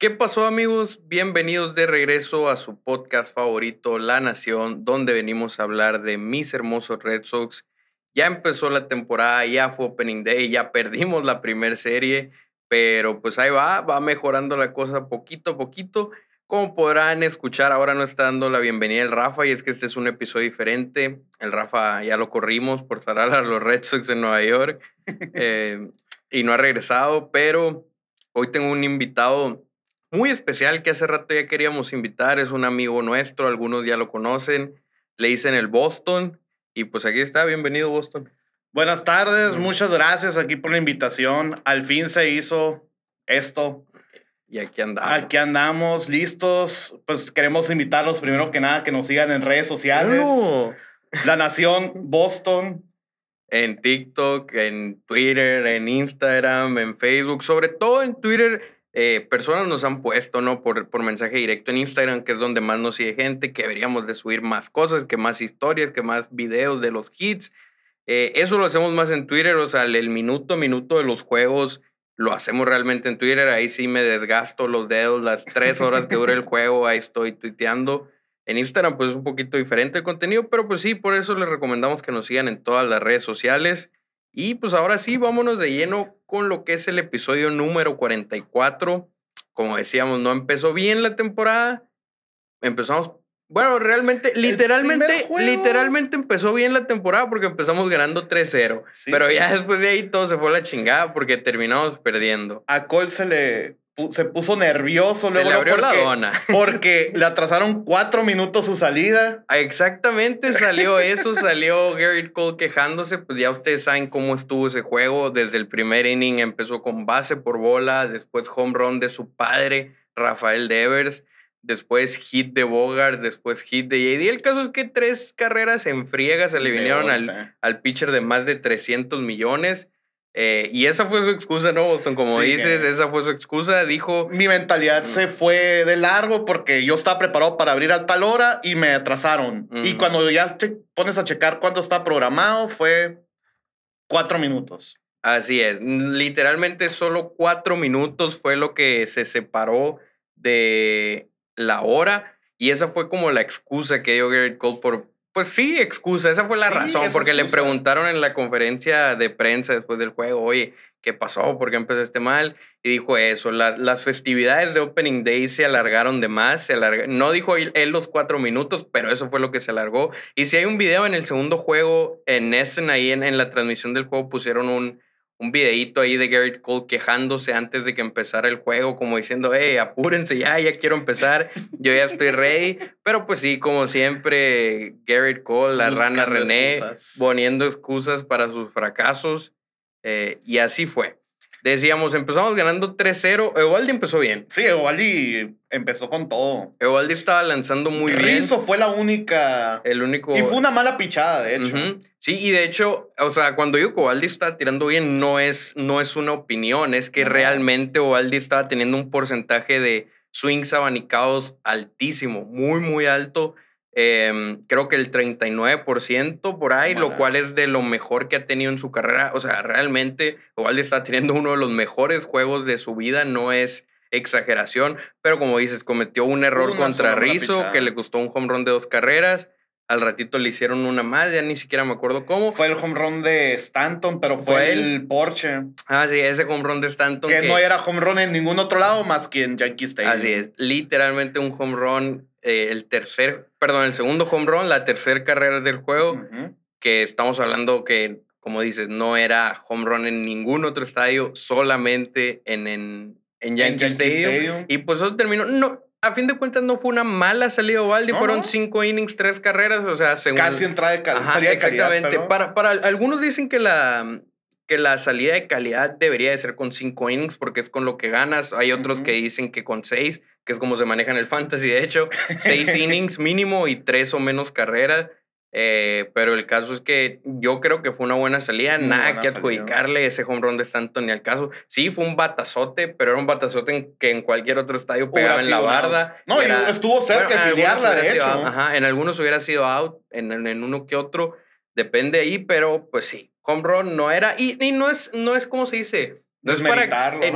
¿Qué pasó amigos? Bienvenidos de regreso a su podcast favorito, La Nación, donde venimos a hablar de mis hermosos Red Sox. Ya empezó la temporada, ya fue Opening Day, ya perdimos la primera serie, pero pues ahí va, va mejorando la cosa poquito a poquito. Como podrán escuchar, ahora no está dando la bienvenida el Rafa y es que este es un episodio diferente. El Rafa ya lo corrimos por salar a los Red Sox en Nueva York eh, y no ha regresado, pero hoy tengo un invitado muy especial que hace rato ya queríamos invitar. Es un amigo nuestro, algunos ya lo conocen. Le dicen el Boston. Y pues aquí está, bienvenido Boston. Buenas tardes, muchas gracias aquí por la invitación. Al fin se hizo esto. Y aquí andamos. Aquí andamos, listos. Pues queremos invitarlos primero que nada que nos sigan en redes sociales. La Nación Boston. En TikTok, en Twitter, en Instagram, en Facebook, sobre todo en Twitter eh, personas nos han puesto, ¿no? Por, por mensaje directo en Instagram, que es donde más nos sigue gente, que deberíamos de subir más cosas, que más historias, que más videos de los hits. Eh, eso lo hacemos más en Twitter, o sea, el minuto minuto de los juegos lo hacemos realmente en Twitter. Ahí sí me desgasto los dedos, las tres horas que dura el juego, ahí estoy tuiteando. En Instagram, pues es un poquito diferente el contenido, pero pues sí, por eso les recomendamos que nos sigan en todas las redes sociales. Y pues ahora sí, vámonos de lleno con lo que es el episodio número 44. Como decíamos, no empezó bien la temporada. Empezamos, bueno, realmente, literalmente, literalmente empezó bien la temporada porque empezamos ganando 3-0. pero ya después de ahí todo se fue a la chingada porque terminamos perdiendo. A Cole se le se puso nervioso luego. Se le abrió la dona. Porque le atrasaron cuatro minutos su salida. Exactamente, salió eso, salió Garrett Cole quejándose. Pues ya ustedes saben cómo estuvo ese juego. Desde el primer inning empezó con base por bola, después home run de su padre, Rafael Devers. Después hit de Bogart, después hit de JD. El caso es que tres carreras en friega se le vinieron al, al pitcher de más de 300 millones. Eh, y esa fue su excusa, ¿no, Boston? Como dices, esa fue su excusa. Dijo. Mi mentalidad se fue de largo porque yo estaba preparado para abrir a tal hora y me atrasaron. Y cuando ya te pones a checar cuándo está programado, fue cuatro minutos. Así es. Literalmente solo cuatro minutos fue lo que se separó de la hora. Y esa fue como la excusa que dio Garrett Cole por, pues sí, excusa, esa fue la razón, porque le preguntaron en la conferencia de prensa después del juego, oye, ¿qué pasó? ¿Por qué empezaste mal? Y dijo eso, las festividades de Opening Day se alargaron de más, se no dijo él, los cuatro minutos, pero eso fue lo que se alargó. Y si hay un video en el segundo juego, en Essen, ahí en, en la transmisión del juego pusieron un, un videíto ahí de Garrett Cole quejándose antes de que empezara el juego, como diciendo, hey, apúrense ya, ya quiero empezar, yo ya estoy ready. Pero pues sí, como siempre, Garrett Cole, la rana René, poniendo excusas para sus fracasos. Eh, y así fue. Decíamos, empezamos ganando 3-0. Evaldi empezó bien. Sí, Evaldi empezó con todo. Evaldi estaba lanzando muy bien. Rizzo fue la única. El único. Y fue una mala pichada, de hecho. Sí, y de hecho, o sea, cuando digo que Ovaldi está tirando bien, no es, no es una opinión, es que realmente Ovaldi estaba teniendo un porcentaje de swings abanicados altísimo, muy, muy alto. Em, creo que el 39% por ahí, lo cual es de lo mejor que ha tenido en su carrera. O sea, realmente Ovaldi está teniendo uno de los mejores juegos de su vida, no es exageración, pero como dices, cometió un error contra Rizzo que le costó un home run de dos carreras. Al ratito le hicieron una más, ya ni siquiera me acuerdo cómo. Fue el home run de Stanton, pero fue, el Porsche. Ah, sí, ese home run de Stanton. Que, no era home run en ningún otro lado más que en Yankee Stadium. Así es, literalmente un home run, eh, el tercer, perdón, el segundo home run, la tercera carrera del juego, que estamos hablando que, como dices, no era home run en ningún otro estadio, solamente en, en, en Yankee, Stadium. Y pues eso terminó, no, a fin de cuentas no fue una mala salida de Ovaldi, fueron cinco innings, tres carreras, o sea, según... Casi entrada de calidad. Exactamente. para, para algunos dicen que la, que la salida de calidad debería de ser con cinco innings porque es con lo que ganas. Hay otros que dicen que con seis, que es como se maneja en el fantasy, de hecho, seis innings mínimo y tres o menos carreras. Eh, pero el caso es que yo creo que fue una buena salida, nada que adjudicarle ese home run de Stanton ni al caso. Sí, fue un batazote, pero era un batazote que en cualquier otro estadio pegaba en la barda. No, estuvo cerca de filiarla, de hecho. ajá, en algunos hubiera sido out, en, en, uno que otro, depende ahí, pero pues sí, home run no era. Y, y no, es, no es como se dice, No es para.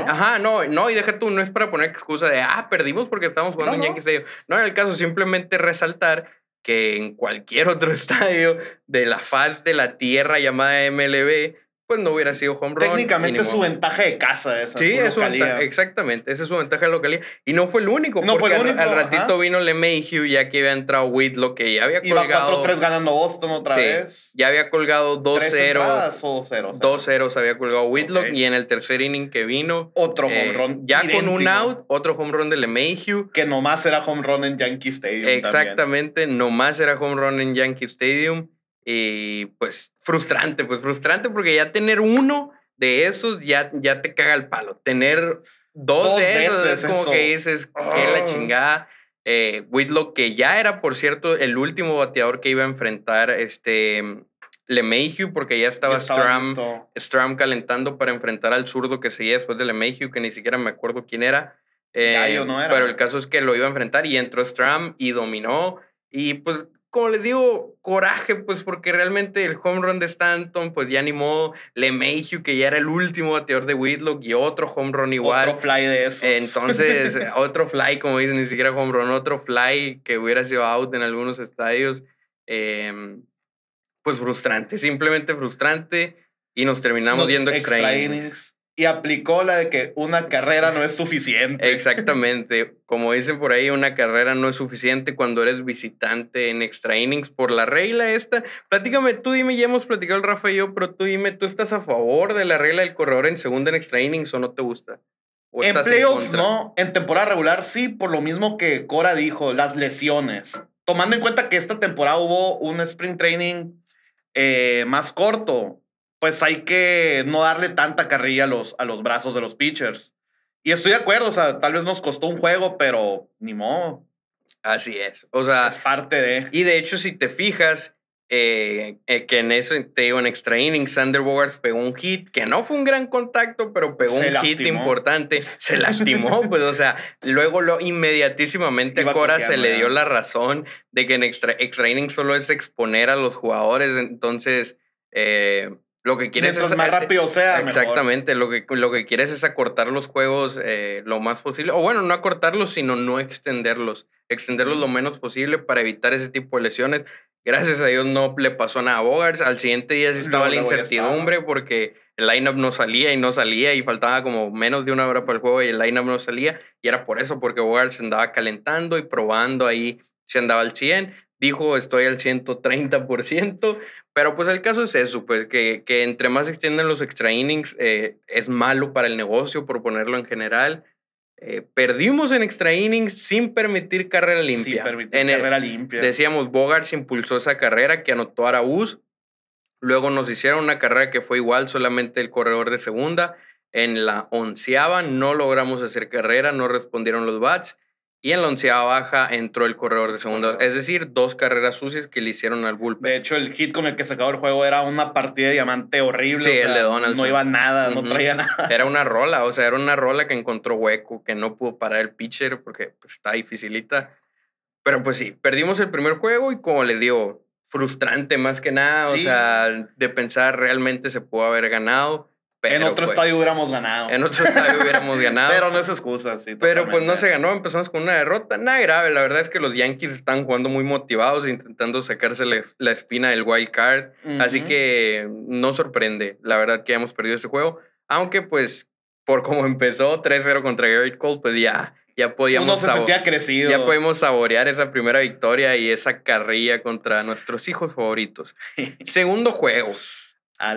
Ajá, no, no, y deja tú, no es para poner excusa de, ah, perdimos porque estamos jugando en Yankee Stadium. No, en el caso, simplemente resaltar que en cualquier otro estadio de la faz de la tierra llamada MLB, pues no hubiera sido home run. Técnicamente es su ventaja de casa esa. Sí, es su ventaja, exactamente, esa es su ventaja de localidad. Y no fue el único, no porque fue el único, al, ratito vino LeMahieu ya que había entrado Whitlock, que ya había colgado... Iba 4-3 ganando Boston otra vez. Ya había colgado 2-0. 2-0 se había colgado Whitlock y en el tercer inning que vino... Otro home eh, run. Ya con un out, otro home run de LeMahieu. Que nomás era home run en Yankee Stadium Exactamente, nomás era home run en Yankee Stadium. Y pues frustrante, pues frustrante porque ya tener uno de esos ya, ya te caga el palo. Tener dos, de esos es como que dices, que la chingada. Eh, Whitlock, que ya era, por cierto, el último bateador que iba a enfrentar este LeMahieu, porque ya estaba, Stram, Stram, calentando para enfrentar al zurdo que seguía después de LeMahieu, que ni siquiera me acuerdo quién era. Eh, no era. Pero el caso es que lo iba a enfrentar y entró Stram y dominó. Y pues como les digo, coraje, pues porque realmente el home run de Stanton, pues ya animó LeMahieu, que ya era el último bateador de Whitlock, y otro home run igual. Otro fly de esos. Entonces, otro fly, como dicen, ni siquiera home run, otro fly que hubiera sido out en algunos estadios. Em, pues frustrante, simplemente frustrante. Y nos terminamos viendo extra, y aplicó la de que una carrera no es suficiente. Exactamente. Como dicen por ahí, una carrera no es suficiente cuando eres visitante en extra innings por la regla esta. Platícame, tú dime, ya hemos platicado el Rafa y yo, pero tú dime, ¿tú estás a favor de la regla del corredor en segunda en extra innings o no te gusta? en playoffs no, en temporada regular sí, por lo mismo que Cora dijo, las lesiones. Tomando en cuenta que esta temporada hubo un sprint training eh, más corto, pues hay que no darle tanta carrilla a los, a los brazos de los pitchers. Y estoy de acuerdo, o sea, tal vez nos costó un juego, pero ni modo. Así es. O sea. Es parte de. Y de hecho, si te fijas, eh, eh, que en eso, te digo, en extra innings, Sander Bogarts pegó un hit, que no fue un gran contacto, pero pegó un hit importante. Se lastimó, pues, o sea, luego lo inmediatísimamente a Cora se le dio la razón de que en extra, extra innings solo es exponer a los jugadores. Entonces, eh, lo que quieres es. más rápido sea. Exactamente. Lo que, lo que quieres es acortar los juegos eh, lo más posible. O bueno, no acortarlos, sino no extenderlos. Extenderlos lo menos posible para evitar ese tipo de lesiones. Gracias a Dios no le pasó nada a Bogarts. Al siguiente día sí estaba la incertidumbre porque el lineup no salía y no salía y faltaba como menos de una hora para el juego y el lineup no salía. Y era por eso, porque Bogarts andaba calentando y probando ahí si andaba al 100 dijo estoy al 130%, pero pues el caso es eso, pues que, que entre más extienden los extra innings eh, es malo para el negocio, por ponerlo en general. Eh, perdimos en extra innings sin permitir carrera limpia. Sin permitir carrera limpia. Decíamos, Bogart impulsó esa carrera que anotó a Araúz. Luego nos hicieron una carrera que fue igual, solamente el corredor de segunda. En la onceava no logramos hacer carrera, no respondieron los bats. Y en la onceava baja entró el corredor de segunda. Es decir, dos carreras sucias que le hicieron al bullpen. De hecho, el hit con el que se acabó el juego era una partida de diamante horrible. Sí, el de Donald. No iba nada, no traía nada. Era una rola, o sea, era una rola que encontró hueco, que no pudo parar el pitcher porque pues, está dificilita. Pero pues sí, perdimos el primer juego y como les digo, frustrante más que nada, o sea, de pensar realmente se pudo haber ganado en otro estadio pues, hubiéramos ganado. En otro estadio hubiéramos ganado. Pero no es excusa, sí. Pero pues no se ganó, empezamos con una derrota. Nada grave, la verdad es que los Yankees están jugando muy motivados, intentando sacarse la, espina del wild card. Así que no sorprende, la verdad, que hemos perdido ese juego. Aunque pues, por cómo empezó 3-0 contra Garrett Cole, pues ya, ya podíamos... Uno se sentía crecido. Ya podemos saborear esa primera victoria y esa carrilla contra nuestros hijos favoritos. Segundo juego.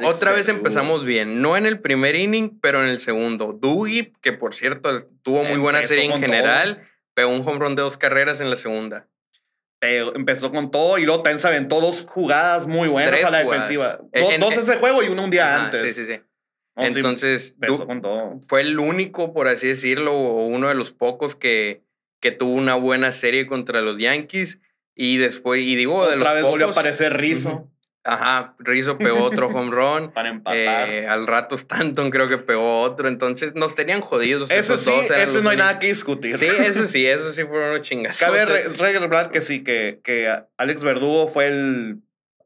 Otra vez empezamos bien, no en el primer inning, pero en el segundo. Dougie, que por cierto tuvo muy buena serie en general, pegó un home run de dos carreras en la segunda. empezó con todo y luego también se aventó dos jugadas muy buenas a la defensiva. dos ese juego y uno un día antes. Sí, sí, sí. Entonces, fue el único, por así decirlo, o uno de los pocos que, que tuvo una buena serie contra los Yankees. Y después, y digo, Otra de los vez volvió a aparecer Rizzo. Ajá, Rizzo pegó otro home run. Para empatar. Eh, al rato Stanton creo que pegó otro. Entonces nos tenían jodidos. Eso sí, eso no hay nada que discutir. Sí, eso sí, eso sí fueron unos chingas. Cabe recordar que sí, que, que Alex Verdugo fue el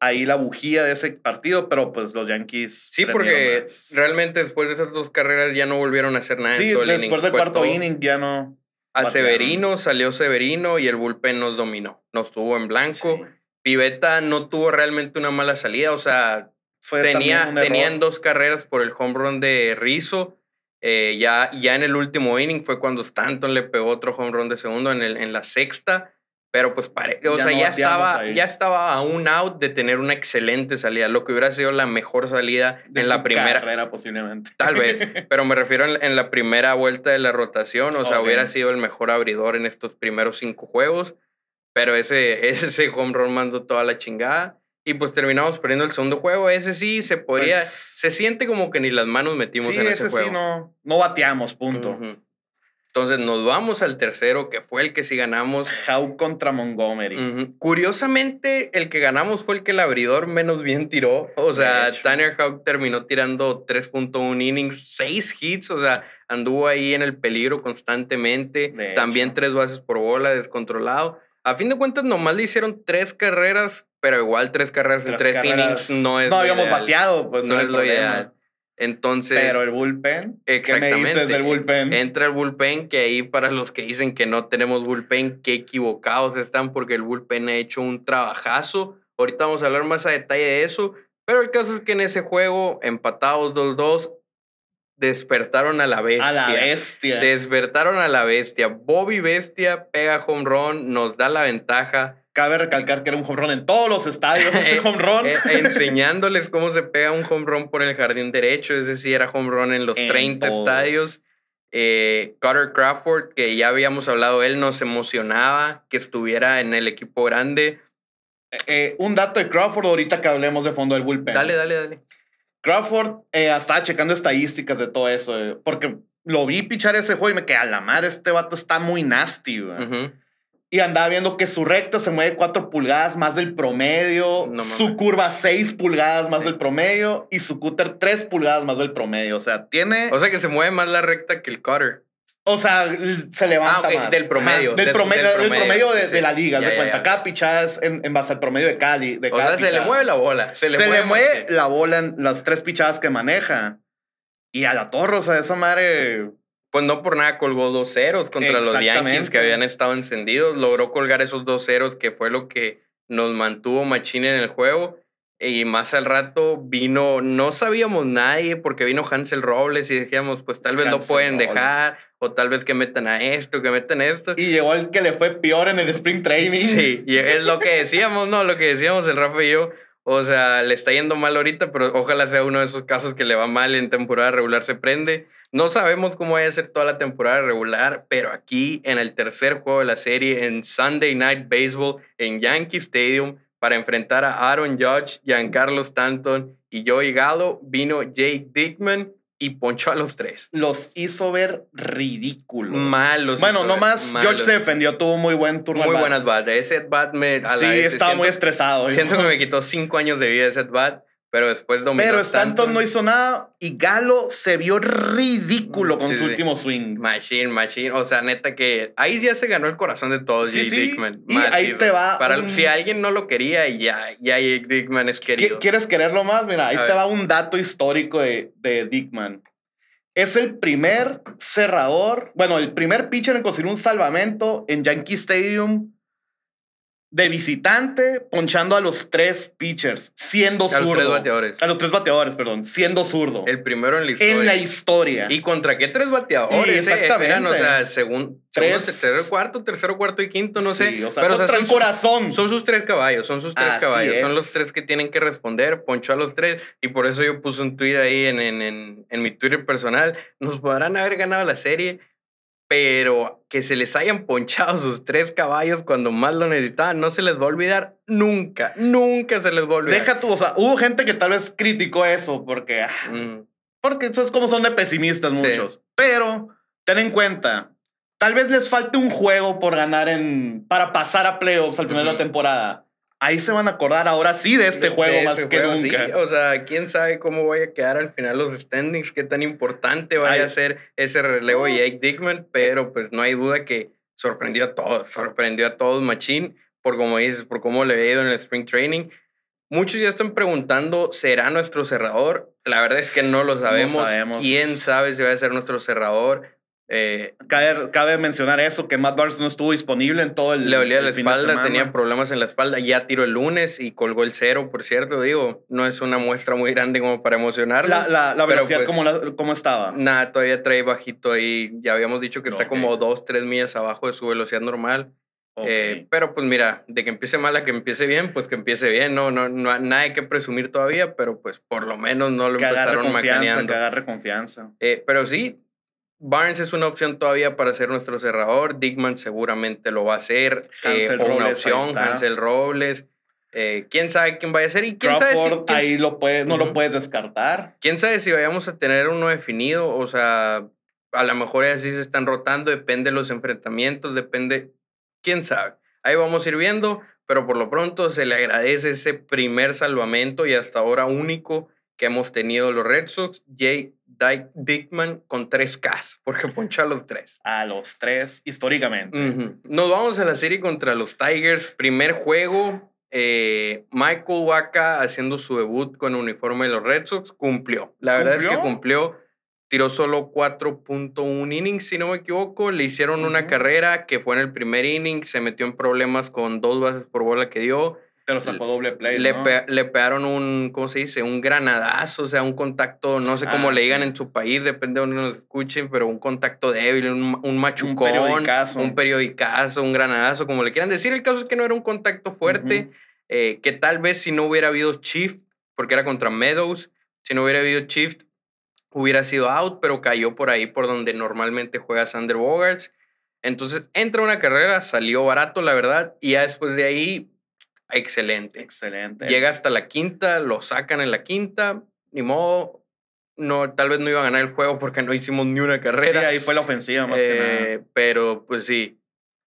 ahí la bujía de ese partido, pero pues los Yankees. Sí, porque realmente después de esas dos carreras ya no volvieron a hacer nada. Sí, después del cuarto inning ya no. A Severino salió Severino y el bullpen nos dominó. Nos tuvo en blanco. Piveta no tuvo realmente una mala salida, o sea, tenía, tenían dos carreras por el home run de Rizzo. Eh, ya, ya en el último inning fue cuando Stanton le pegó otro home run de segundo en, el, en la sexta. Pero pues pare, o sea, ya estaba, ya estaba a un out de tener una excelente salida, lo que hubiera sido la mejor salida en la primera. Carrera, posiblemente. Tal vez, pero me refiero en, la primera vuelta de la rotación, o sea, hubiera sido el mejor abridor en estos primeros cinco juegos, pero ese, ese home run mandó toda la chingada. Y pues terminamos perdiendo el segundo juego. Ese sí se podría. Pues se siente como que ni las manos metimos en ese, juego. Sí, no, no bateamos, punto. Entonces nos vamos al tercero, que fue el que sí ganamos. How contra Montgomery. Curiosamente, el que ganamos fue el que el abridor menos bien tiró. O sea, Tanner Houck terminó tirando 3.1 innings, 6 hits. O sea, anduvo ahí en el peligro constantemente. También tres bases por bola, descontrolado. A fin de cuentas, nomás le hicieron tres carreras, pero igual tres carreras en tres innings no es. No habíamos bateado, pues no, es lo ideal. Entonces. Pero el bullpen. Exactamente. ¿Qué me dices del bullpen? Entra el bullpen, que ahí para los que dicen que no tenemos bullpen, qué equivocados están, porque el bullpen ha hecho un trabajazo. Ahorita vamos a hablar más a detalle de eso. Pero el caso es que en ese juego, empatados 2-2, despertaron a la bestia. A la bestia. Despertaron a la bestia. Bobby Bestia pega home run, nos da la ventaja. Cabe recalcar que era un home run en todos los estadios, ese home run. Eh, enseñándoles cómo se pega un home run por el jardín derecho, es decir, era home run en los 30 estadios. Eh, Carter Crawford, que ya habíamos hablado, él nos emocionaba que estuviera en el equipo grande. Eh, un dato de Crawford ahorita que hablemos de fondo del bullpen. Dale, dale, dale. Crawford eh, estaba checando estadísticas de todo eso, eh, porque lo vi pichar ese juego y me quedé a la madre, este vato está muy nasty, Y andaba viendo que su recta se mueve 4 pulgadas más del promedio, su curva 6 pulgadas más del promedio y su cutter 3 pulgadas más del promedio. O sea, tiene. O sea que se mueve más la recta que el cutter. O sea, se levanta ah, Del promedio. del, promedio, del, promedio, de, la liga, de cuenta. Cada pichada es en, base al promedio de Cali. De o sea, se le mueve la bola. Se le, mueve, la bola en las tres pichadas que maneja. Y a la torre, o sea, esa madre. Pues no por nada colgó dos ceros contra los Yankees que habían estado encendidos. Logró colgar esos dos ceros que fue lo que nos mantuvo Machine en el juego. Y más al rato vino, no sabíamos nadie porque vino Hansel Robles y decíamos, pues tal vez lo pueden dejar o tal vez que metan a esto, que metan a esto. Y llegó el que le fue peor en el Spring Training. Sí, y es lo que decíamos, ¿no? Lo que decíamos el Rafa y yo. O sea, le está yendo mal ahorita, pero ojalá sea uno de esos casos que le va mal en temporada regular, se prende. No sabemos cómo vaya a ser toda la temporada regular, pero aquí en el tercer juego de la serie, en Sunday Night Baseball, en Yankee Stadium, para enfrentar a Aaron Judge, Giancarlo Stanton y Joey Gallo, vino Jake Dickman y ponchó a los tres. Los hizo ver ridículos. Malos. Bueno, nomás George se defendió, tuvo muy buen turno. Muy buenas bat. Ese bat me. sí, estaba muy estresado. Siento que me quitó cinco años de vida ese bat. Pero después dominó Pero Stanton, no hizo nada y Galo se vio ridículo con su último swing. Machine, machine. O sea, neta que ahí ya se ganó el corazón de todos, Jake Dickman. Y ahí te va. Para, Si alguien no lo quería, ya, ya Jake Dickman es querido. ¿Quieres quererlo más? Mira, ahí te va un dato histórico de, de Dickman. Es el primer cerrador, bueno, el primer pitcher en conseguir un salvamento en Yankee Stadium de visitante, ponchando a los tres pitchers, siendo zurdo. A los tres bateadores. A los tres bateadores, perdón, siendo zurdo. El primero en la historia. En la historia. ¿Y contra qué tres bateadores? exactamente. o sea, según, tres, tercero, cuarto, tercero, cuarto y quinto, no sé. O sea, pero contra el corazón. son sus tres caballos, son sus tres caballos. Son los tres que tienen que responder, ponchó a los tres. Y por eso yo puse un tweet ahí en, en, en, en mi Twitter personal. Nos podrán haber ganado la serie pero que se les hayan ponchado sus tres caballos cuando más lo necesitaban, no se les va a olvidar nunca, nunca se les va a olvidar. Deja tú, o sea, hubo gente que tal vez criticó eso porque, ah, mm. porque eso es como son de pesimistas muchos, pero ten en cuenta, tal vez les falte un juego por ganar en, para pasar a playoffs al final de la temporada ahí se van a acordar ahora sí de este juego más que nunca. O sea, quién sabe cómo vaya a quedar al final los standings, qué tan importante vaya a ser ese relevo de Jake Dickman, pero pues no hay duda que sorprendió a todos, sorprendió a todos Machine, por como dices, por cómo le había ido en el Spring Training. Muchos ya están preguntando, ¿será nuestro cerrador? La verdad es que no lo sabemos. ¿Quién sabe si va a ser nuestro cerrador? Eh, cabe, mencionar eso, que Matt Barnes no estuvo disponible en todo el. Le olía la espalda, tenía problemas en la espalda. Ya tiró el lunes y colgó el cero, por cierto. Digo, no es una muestra muy grande como para emocionarlo. La, la, la velocidad, pues, ¿cómo, estaba? Nada, todavía trae bajito ahí. Ya habíamos dicho que está como dos, tres millas abajo de su velocidad normal. Eh, pero pues mira, de que empiece mal a que empiece bien, pues que empiece bien, no, no, no nada que presumir todavía, pero pues por lo menos no lo empezaron macaneando. Que agarre confianza. Eh, pero sí, Barnes es una opción todavía para ser nuestro cerrador. Dickman seguramente lo va a hacer. Eh, o una opción, Hansel Robles. quién sabe quién vaya a ser y quién sabe si, ahí lo puede, no lo puedes descartar. Quién sabe si vayamos a tener uno definido, o sea, a lo mejor así se están rotando, depende de los enfrentamientos, depende quién sabe. Ahí vamos a ir viendo, pero por lo pronto se le agradece ese primer salvamento y hasta ahora único que hemos tenido los Red Sox, Jay Dickman con tres Ks, porque poncha a los tres. A los tres, históricamente. Nos vamos a la serie contra los Tigers. Primer juego, eh, Michael Waka haciendo su debut con el uniforme de los Red Sox, cumplió. La verdad es que cumplió tiró solo 4.1 innings, si no me equivoco. Le hicieron una carrera que fue en el primer inning, se metió en problemas con dos bases por bola que dio. Pero sacó doble play. Le, le pegaron un, ¿cómo se dice? Un granadazo, o sea, un contacto, no sé cómo ah, le digan en su país, depende de donde nos escuchen, pero un contacto débil, un, un machucón, un periodicazo. un periodicazo, un granadazo, como le quieran decir. El caso es que no era un contacto fuerte, eh, que tal vez si no hubiera habido shift, porque era contra Meadows, si no hubiera habido shift, hubiera sido out, pero cayó por ahí por donde normalmente juega Sander Bogarts. Entonces entra una carrera, salió barato, la verdad, y ya después de ahí, excelente. Excelente. Llega hasta la quinta, lo sacan en la quinta, ni modo. No, tal vez no iba a ganar el juego porque no hicimos ni una carrera. Sí, ahí fue la ofensiva más que nada. Eh, pero pues sí,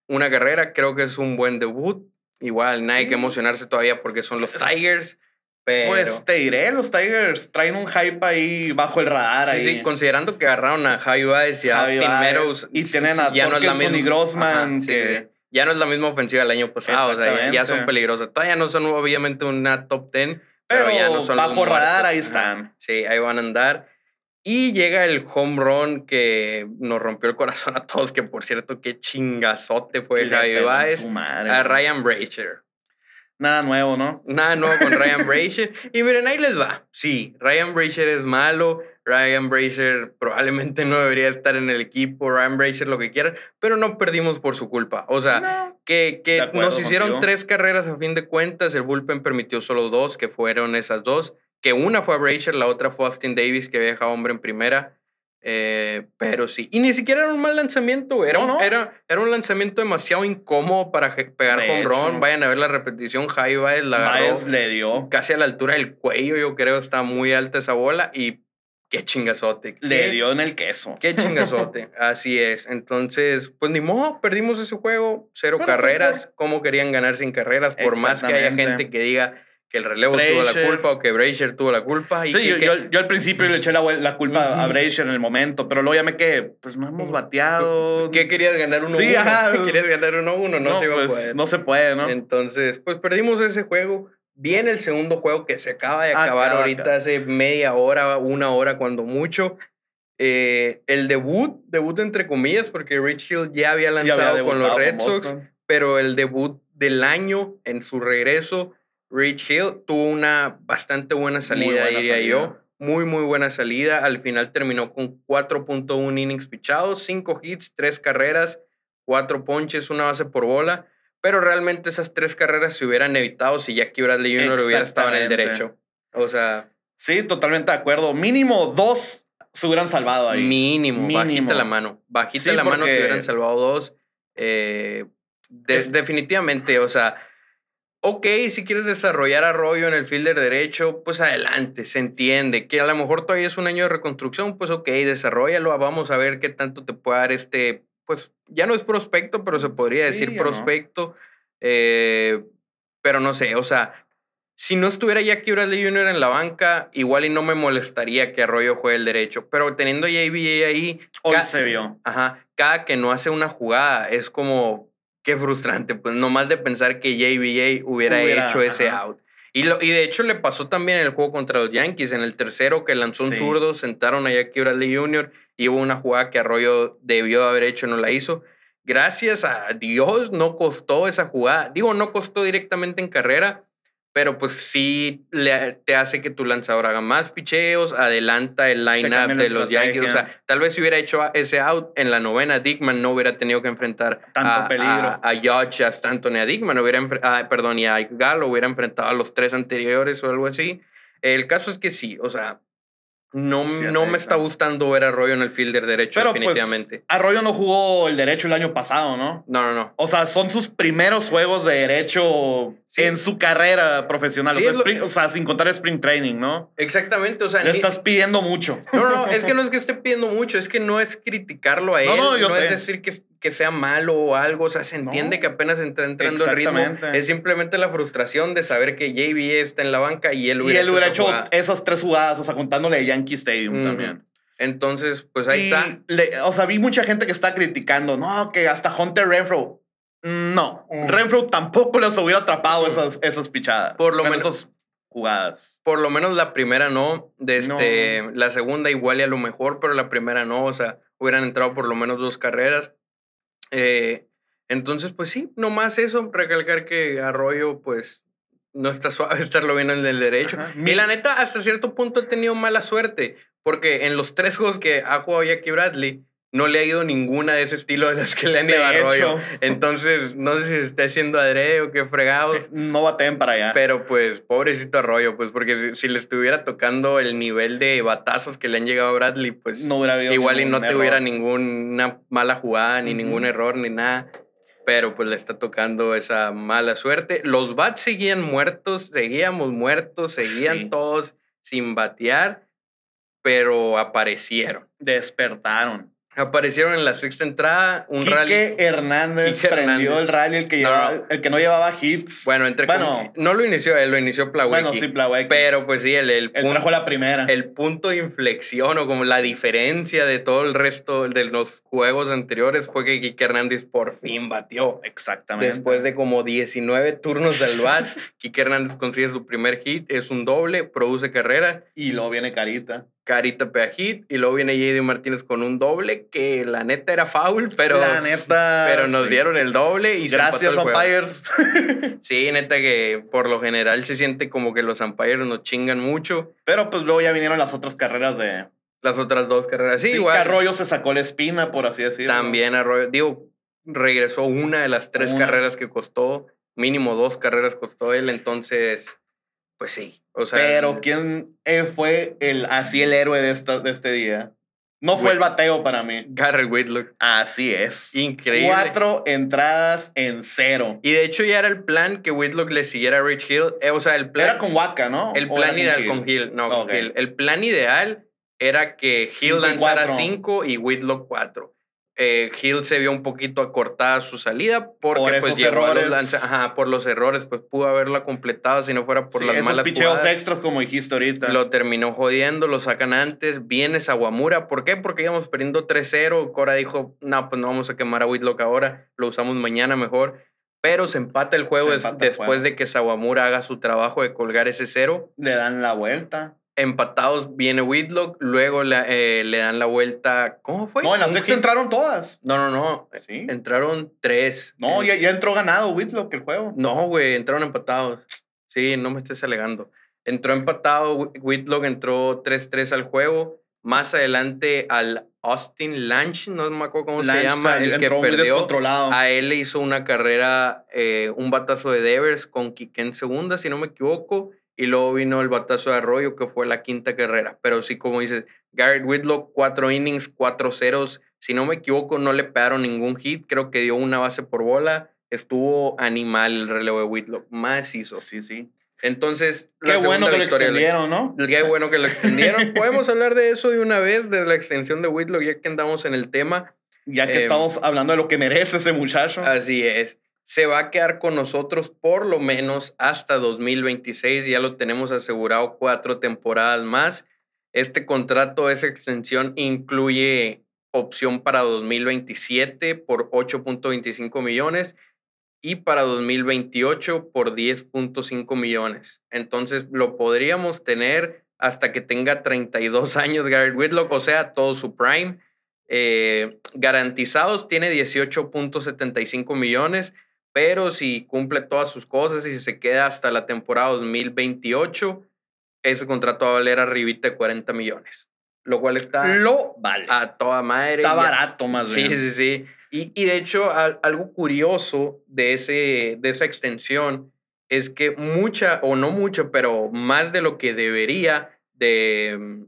una carrera, creo que es un buen debut. Igual, nadie hay que emocionarse todavía porque son los Tigers. Pues te diré, los Tigers traen un hype ahí bajo el radar. Sí, ahí. sí, considerando que agarraron a Javi Baez y a Austin Meadows. Y tienen a ya no es la misma, y Grossman. que... Ya no es la misma ofensiva del año pasado, o sea, ya, son peligrosas. Todavía no son obviamente una top 10, pero, ya no son bajo radar ahí están. Sí, ahí van a andar. Y llega el home run que nos rompió el corazón a todos, que por cierto, qué chingazote fue Javi Baez. A Ryan Bracher. Nada nuevo, ¿no? Nada nuevo con Ryan Brazier. Y miren, ahí les va. Sí, Ryan Brazier es malo. Ryan Brazier probablemente no debería estar en el equipo. Ryan Brazier lo que quieran. Pero no perdimos por su culpa. O sea, que, que nos hicieron tres carreras a fin de cuentas. El bullpen permitió solo dos, que fueron esas dos. Que una fue a Brazier, la otra fue Austin Davis, que había dejado hombre en primera. Eh, pero sí. Y ni siquiera era un mal lanzamiento, Era, era, era un lanzamiento demasiado incómodo para pegar con Ron. Vayan a ver la repetición. Javi Baez la agarró. le dio. Casi a la altura del cuello, yo creo. Está muy alta esa bola. Y qué chingazote. Le dio en el queso. Qué chingazote. Así es. Entonces, pues ni modo, perdimos ese juego. Cero carreras. ¿Cómo querían ganar sin carreras? Por más que haya gente que diga que el relevo tuvo la culpa o que Brazier tuvo la culpa. Y sí, yo, al principio le eché la, culpa a Brazier en el momento, pero luego ya me que pues no hemos bateado. ¿Qué querías ganar uno Sí, ¿Querías ganar uno uno? No, se pues, No se puede, ¿no? Entonces, pues perdimos ese juego. Viene el segundo juego que se acaba de acabar ahorita hace media hora, una hora cuando mucho. Eh, el debut, debut entre comillas, porque Rich Hill ya había lanzado con los Red Sox, pero el debut del año en su regreso Rich Hill tuvo una bastante buena salida, diría yo. Muy, muy buena salida. Al final terminó con 4.1 innings pichados, 5 hits, 3 carreras, 4 ponches, una base por bola. Pero realmente esas tres carreras se hubieran evitado si Jackie Bradley Jr. hubiera estado en el derecho. O sea. Sí, totalmente de acuerdo. Mínimo dos se hubieran salvado ahí. Mínimo, bajita la mano. Bajita la mano se hubieran salvado dos. Eh, definitivamente, o sea ok, si quieres desarrollar arroyo en el fielder derecho, pues adelante, se entiende. Que a lo mejor todavía es un año de reconstrucción, pues ok, desarrollalo, vamos a ver qué tanto te puede dar este, pues ya no es prospecto, pero se podría decir prospecto. Eh, pero no sé, o sea, si no estuviera Jackie Bradley Jr. en la banca, igual y no me molestaría que Arroyo juegue el derecho. Pero teniendo a JBA ahí. Hoy se vio. Ajá. Cada que no hace una jugada es como, qué frustrante, pues nomás de pensar que JBJ hubiera, hecho ese out. Y, lo, y de hecho le pasó también en el juego contra los Yankees. En el tercero que lanzó un zurdo, sentaron a Jackie Bradley Jr. y hubo una jugada que Arroyo debió haber hecho, no la hizo. Gracias a Dios no costó esa jugada. Digo, no costó directamente en carrera, pero pues sí le, te hace que tu lanzador haga más picheos, adelanta el line-up de los Yankees. O sea, tal vez si hubiera hecho ese out en la novena, Dickman no hubiera tenido que enfrentar Tanto a, peligro. a, a Judge, a Stanton y a Dickman, hubiera, ah, perdón, y a Galo, hubiera enfrentado a los tres anteriores o algo así. El caso es que sí, o sea, no, Sí, no me está gustando ver a Arroyo en el fielder derecho, Pero pues, definitivamente. Arroyo no jugó el derecho el año pasado, ¿no? no, no, no. O sea, son sus primeros juegos de derecho Sí. en su carrera profesional. Sí, o, sea, es lo- spring- o sea, sin contar spring training, ¿no? Exactamente, o sea, Le ni- estás pidiendo mucho. No, no, no, es que no es que esté pidiendo mucho, es que no es criticarlo a él, No, no, no, yo es sé. decir que, que sea malo o algo, o sea, se entiende No. que apenas está entrando el ritmo, es simplemente la frustración de saber que JB está en la banca y él Y hubiera él hubiera hecho esas tres jugadas, o sea, contándole de Yankee Stadium también. Entonces, pues ahí Y está. le- o sea, vi mucha gente que está criticando, no, que hasta Hunter Renfro. No, Mm. Renfro tampoco les hubiera atrapado esas, esas pichadas. Por lo menos- jugadas. Por lo menos la primera no, de este, la segunda igual y a lo mejor, pero la primera no, o sea, hubieran entrado por lo menos dos carreras. Eh, entonces, pues sí, nomás eso, recalcar que Arroyo, pues, no está suave estarlo viendo en el derecho. Ajá. Y la neta, hasta cierto punto ha tenido mala suerte, porque en los tres juegos que ha jugado Jackie Bradley, no le ha ido ninguna de ese estilo de las que le han ido a Arroyo. Entonces, no sé si se está haciendo adrede o qué fregado. No baten para allá. Pero pues, pobrecito Arroyo, pues porque si, si le estuviera tocando el nivel de batazos que le han llegado a Bradley, pues no hubiera habido igual y no te error. hubiera ninguna mala jugada, ni ningún error, ni nada. Pero pues le está tocando esa mala suerte. Los bats seguían muertos, seguíamos muertos, seguían Sí. todos sin batear, pero aparecieron. Despertaron. Aparecieron en la sexta entrada, un Quique rally. Hernández Quique prendió Hernández. el rally, el que, No, llevaba- no. el que no llevaba hits. Bueno, entre Bueno. no lo inició él, lo inició Plawecki. Bueno, sí, Plawecki. Pero pues sí, el, el punto- trajo la primera. el punto de inflexión o como la diferencia de todo el resto de los juegos anteriores fue que Kike Hernández por fin batió. Exactamente. Después de como 19 turnos del bat, Kike Hernández consigue su primer hit, es un doble, produce carrera, Y luego viene Carita. Carita pega hit y luego viene JD Martínez con un doble que la neta era foul, pero, la neta. pero nos sí. dieron el doble y Gracias, umpires. Sí, neta que por lo general se siente como que los umpires nos chingan mucho. Pero pues luego ya vinieron las otras carreras de. Las otras dos carreras, sí, Sí, igual. que Arroyo se sacó la espina, por así decirlo. También Arroyo, digo, regresó una de las tres Una. carreras que costó, mínimo dos carreras costó él, entonces, pues sí. O sea, Pero ¿quién fue el, así el héroe de, esta, de este día? No fue el bateo para mí. Garrett Whitlock, Así es. increíble. Cuatro entradas en cero. Y de hecho ya era el plan que Whitlock le siguiera a Rich Hill. Eh, o sea, el plan, Era con Waka, ¿no? el ¿O plan ideal con Hill. No, con. Hill. El plan ideal era que Cinco Hill lanzara. 5 y Whitlock 4. Eh, Hill se vio un poquito acortada su salida porque Por pues llegó a los lanza- ajá, por los errores, pues pudo haberla completado si no fuera por Sí, las esos malas picheos jugadas. extras, como dijiste ahorita. Lo terminó jodiendo, lo sacan antes, viene Sawamura. ¿Por qué? Porque íbamos perdiendo 3-0. Cora dijo, no, pues no vamos a quemar a Whitlock ahora, lo usamos mañana mejor. Pero se empata el juego empata el después juego. de que Sawamura haga su trabajo de colgar ese cero. Le dan la vuelta. Empatados viene Whitlock, luego la- eh, le dan la vuelta. ¿Cómo fue? No, en la sexta hit. entraron todas. No, no, no. Sí. Entraron tres. No, En- ya, ya entró ganado Whitlock el juego. No, güey, entraron empatados. Sí, no me estés alegando. Entró empatado, Wh- Whitlock entró 3-3 al juego. Más adelante al Austin Lange, no me acuerdo cómo se llama, el que perdió. A él le hizo una carrera, eh, un batazo de Devers con Quique en segunda, si no me equivoco. Y luego vino el batazo de Arroyo, que fue la quinta carrera. Pero sí, como dices, Garrett Whitlock, cuatro innings, cuatro ceros. Si no me equivoco, no le pegaron ningún hit. Creo que dio una base por bola. Estuvo animal el relevo de Whitlock. Más hizo. Sí, sí. Entonces, Qué la bueno que lo extendieron, ¿no? Qué bueno que lo extendieron. Podemos hablar de eso de una vez, de la extensión de Whitlock, ya que andamos en el tema. Ya que Em, estamos hablando de lo que merece ese muchacho. Así es. Se va a quedar con nosotros por lo menos hasta 2026. Ya lo tenemos asegurado cuatro temporadas más. Este contrato, esa extensión incluye opción para 2027 por 8.25 millones y para 2028 por 10.5 millones. Entonces lo podríamos tener hasta que tenga 32 años Garrett Whitlock, o sea, todo su prime. Eh, garantizados tiene 18.75 millones, pero si cumple todas sus cosas y se queda hasta la temporada 2028, ese contrato va a valer arribita de 40 millones. Lo cual está lo vale. a toda madre. Está barato más bien. Sí, sí, sí. Y, y de hecho, algo curioso de, ese, de esa extensión es que mucha, o no mucho, pero más de lo que debería de mm,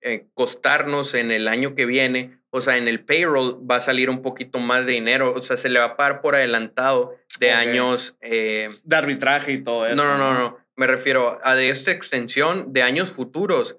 eh, costarnos en el año que viene, o sea, en el payroll va a salir un poquito más de dinero, o sea, se le va a pagar por adelantado de años. Eh, de arbitraje y todo eso. No, no, no, no. Me refiero a de esta extensión de años futuros.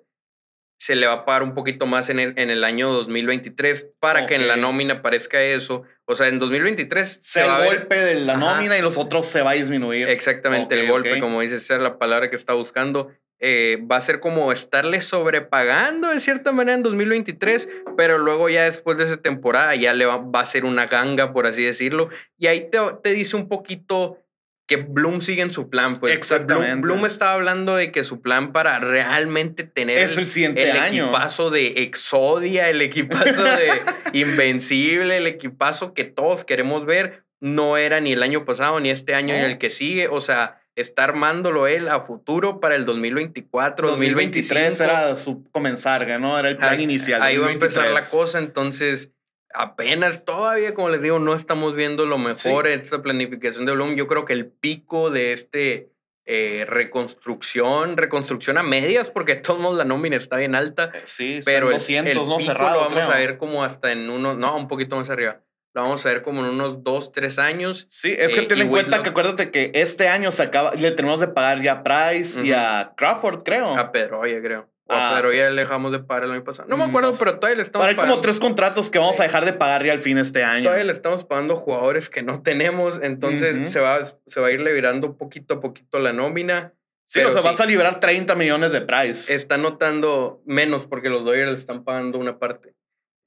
Se le va a pagar un poquito más en el, en el año 2023 para que en la nómina aparezca eso. O sea, en 2023 se, va el golpe de la nómina y los otros se va a disminuir. Exactamente, el golpe, como dices, esa es la palabra que está buscando. Eh, va a ser como estarle sobrepagando de cierta manera en 2023, pero luego ya después de esa temporada ya le va, a ser una ganga, por así decirlo. Y ahí te, te dice un poquito que Bloom sigue en su plan. Pues. Exactamente. Bloom, estaba hablando de que su plan para realmente tener es el, siguiente el equipazo de Exodia, el equipazo de Invencible, el equipazo que todos queremos ver, no era ni el año pasado ni este año ni el que sigue. O sea, está armándolo él a futuro para el 2024, 2023 era su comenzar, ¿no? Era el plan inicial. Ahí va a empezar la cosa, entonces apenas todavía, como les digo, no estamos viendo lo mejor en esta planificación de Bloom. Yo creo que el pico de este eh, reconstrucción, reconstrucción a medias, porque de todos modos la nómina está bien alta. Sí, pero 200, el, no cerrado. Lo vamos a ver como hasta en uno, no, un poquito más arriba vamos a ver como en unos dos, tres años. Sí, es que eh, ten en cuenta que acuérdate que este año se acaba, le tenemos de pagar ya a Price y a Crawford, creo. A Pedro, oye, creo. a Pedro ya le dejamos de pagar el año pasado. No me acuerdo, pero todavía le estamos pagando. Hay como tres contratos que vamos a dejar de pagar ya al fin este año. Todavía le estamos pagando jugadores que no tenemos, entonces se, va, se va a ir liberando poquito a poquito la nómina. Sí, o sea, vas a liberar 30 millones de price. Está notando menos porque los Dodgers le están pagando una parte.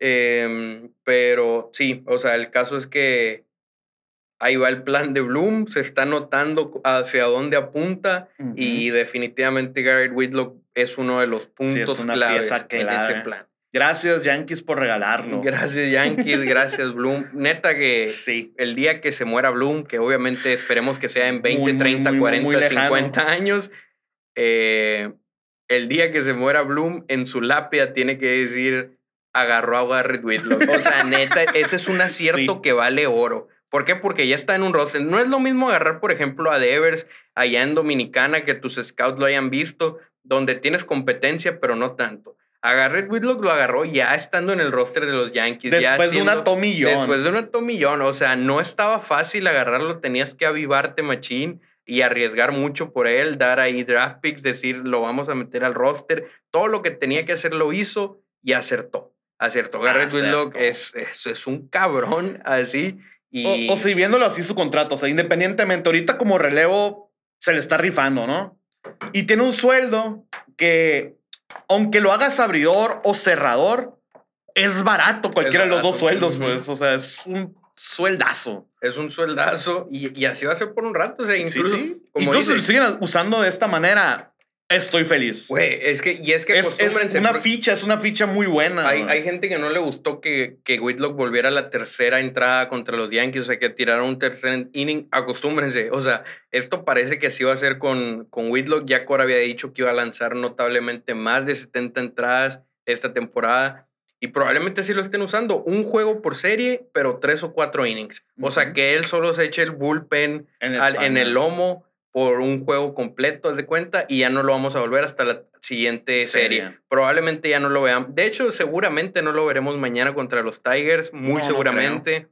Em, pero sí, o sea, el caso es que ahí va el plan de Bloom, se está notando hacia dónde apunta y definitivamente Garrett Whitlock es uno de los puntos claves en ese plan. Gracias Yankees por regalarlo. Gracias Yankees, gracias Bloom. Neta que sí. el día que se muera Bloom, que obviamente esperemos que sea en 20, 30, 40, 50 años, eh, el día que se muera Bloom en su lápida tiene que decir agarró a Garrett Whitlock. O sea, neta, ese es un acierto que vale oro. ¿Por qué? Porque ya está en un roster. No es lo mismo agarrar, por ejemplo, a Devers allá en Dominicana, que tus scouts lo hayan visto, donde tienes competencia, pero no tanto. A Garrett Whitlock lo agarró ya estando en el roster de los Yankees. Después de una tomillón. Después de una tomillón. O sea, no estaba fácil agarrarlo. Tenías que avivarte, machín, y arriesgar mucho por él, dar ahí draft picks, decir, lo vamos a meter al roster. Todo lo que tenía que hacer lo hizo y acertó. Acierto. Garrett Whitlock es, es, es, un cabrón así. Y... O, si viéndolo así su contrato, o sea, independientemente, ahorita como relevo se le está rifando, ¿no? Y tiene un sueldo que, aunque lo hagas abridor o cerrador, es barato cualquiera de los dos sueldos, pues. O sea, es un sueldazo. Es un sueldazo y, y, así va a ser por un rato. O sea, incluso. Sí, Como incluso si siguen usando de esta manera, Estoy feliz. Güey, es que, y es que es, es una ficha, es una ficha muy buena. Hay, hay, gente que no le gustó que, que Whitlock volviera a la tercera entrada contra los Yankees, o sea, que tiraron un tercer inning. Acostúmbrense, o sea, esto parece que así va a ser con, con Whitlock. Ya Cora había dicho que iba a lanzar notablemente más de 70 entradas esta temporada. Y probablemente sí lo estén usando. Un juego por serie, pero tres o cuatro innings. O sea, que él solo se eche el bullpen en el lomo por un juego completo, de cuenta, y ya no lo vamos a volver hasta la siguiente serie. Probablemente ya no lo veamos. De hecho, seguramente no lo veremos mañana contra los Tigers, muy seguramente.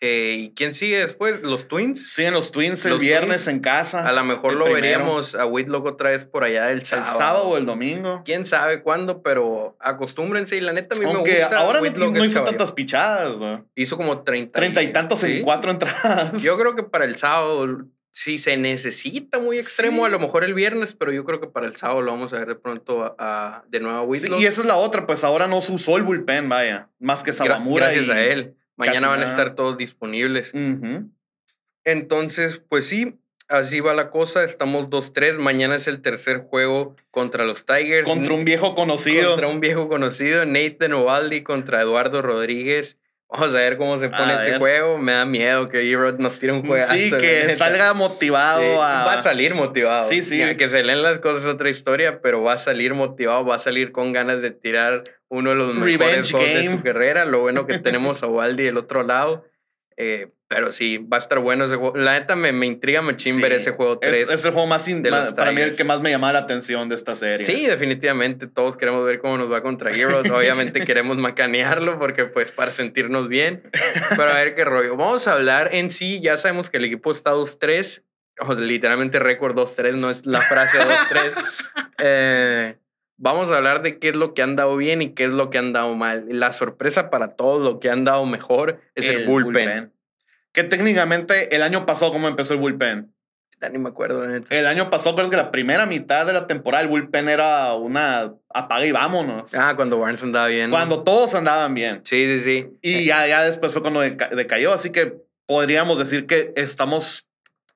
Eh, ¿Y quién sigue después? ¿Los Twins? Siguen los Twins el viernes en casa. A lo mejor lo veríamos a Whitlock otra vez por allá el sábado. El sábado o el domingo. Quién sabe cuándo, pero acostúmbrense y la neta a mí me gusta. ahora no, hizo tantas pichadas, güey. Hizo como 30. Treinta y tantos en cuatro entradas. Yo creo que para el sábado si se necesita muy extremo, a lo mejor el viernes, pero yo creo que para el sábado lo vamos a ver de pronto a, de nuevo a Whitlock. y esa es la otra, pues ahora no se usó el bullpen, vaya, más que Sabamura. gracias a él. Mañana van a estar todos disponibles. Entonces, pues sí, así va la cosa. Estamos 2-3. Mañana es el tercer juego contra los Tigers. Contra un viejo conocido. Contra un viejo conocido. Nathan Ovaldi contra Eduardo Rodríguez. Vamos a ver cómo se pone ese juego. Me da miedo que Erod nos tire un juegazo. Sí, que salga motivado. Va a salir motivado. Sí, sí. que se leen las cosas es otra historia, pero va a salir motivado, va a salir con ganas de tirar uno de los mejores juegos de su carrera. Lo bueno que tenemos a Waldi del otro lado. Eh, pero sí, va a estar bueno ese juego. La neta me, me intriga muchísimo ver ese juego 3. Es, el juego más, para mí el que más me llama la atención de esta serie. Sí, definitivamente. Todos queremos ver cómo nos va contra Heroes. Obviamente queremos macanearlo porque pues para sentirnos bien. Pero a ver qué rollo. Vamos a hablar en sí. Ya sabemos que el equipo está 2-3. literalmente récord 2-3, no es la frase 2-3. eh, vamos a hablar de qué es lo que han dado bien y qué es lo que han dado mal. La sorpresa para todos, lo que han dado mejor, es el, bullpen que técnicamente el año pasado, ¿cómo empezó el bullpen? Ni me acuerdo, El año pasado, creo que la primera mitad de la temporada, el bullpen era una apaga y vámonos. Ah, cuando Barnes andaba bien. Cuando todos andaban bien. Sí, sí, sí. Y ya, ya después fue cuando decayó. Así que podríamos decir que estamos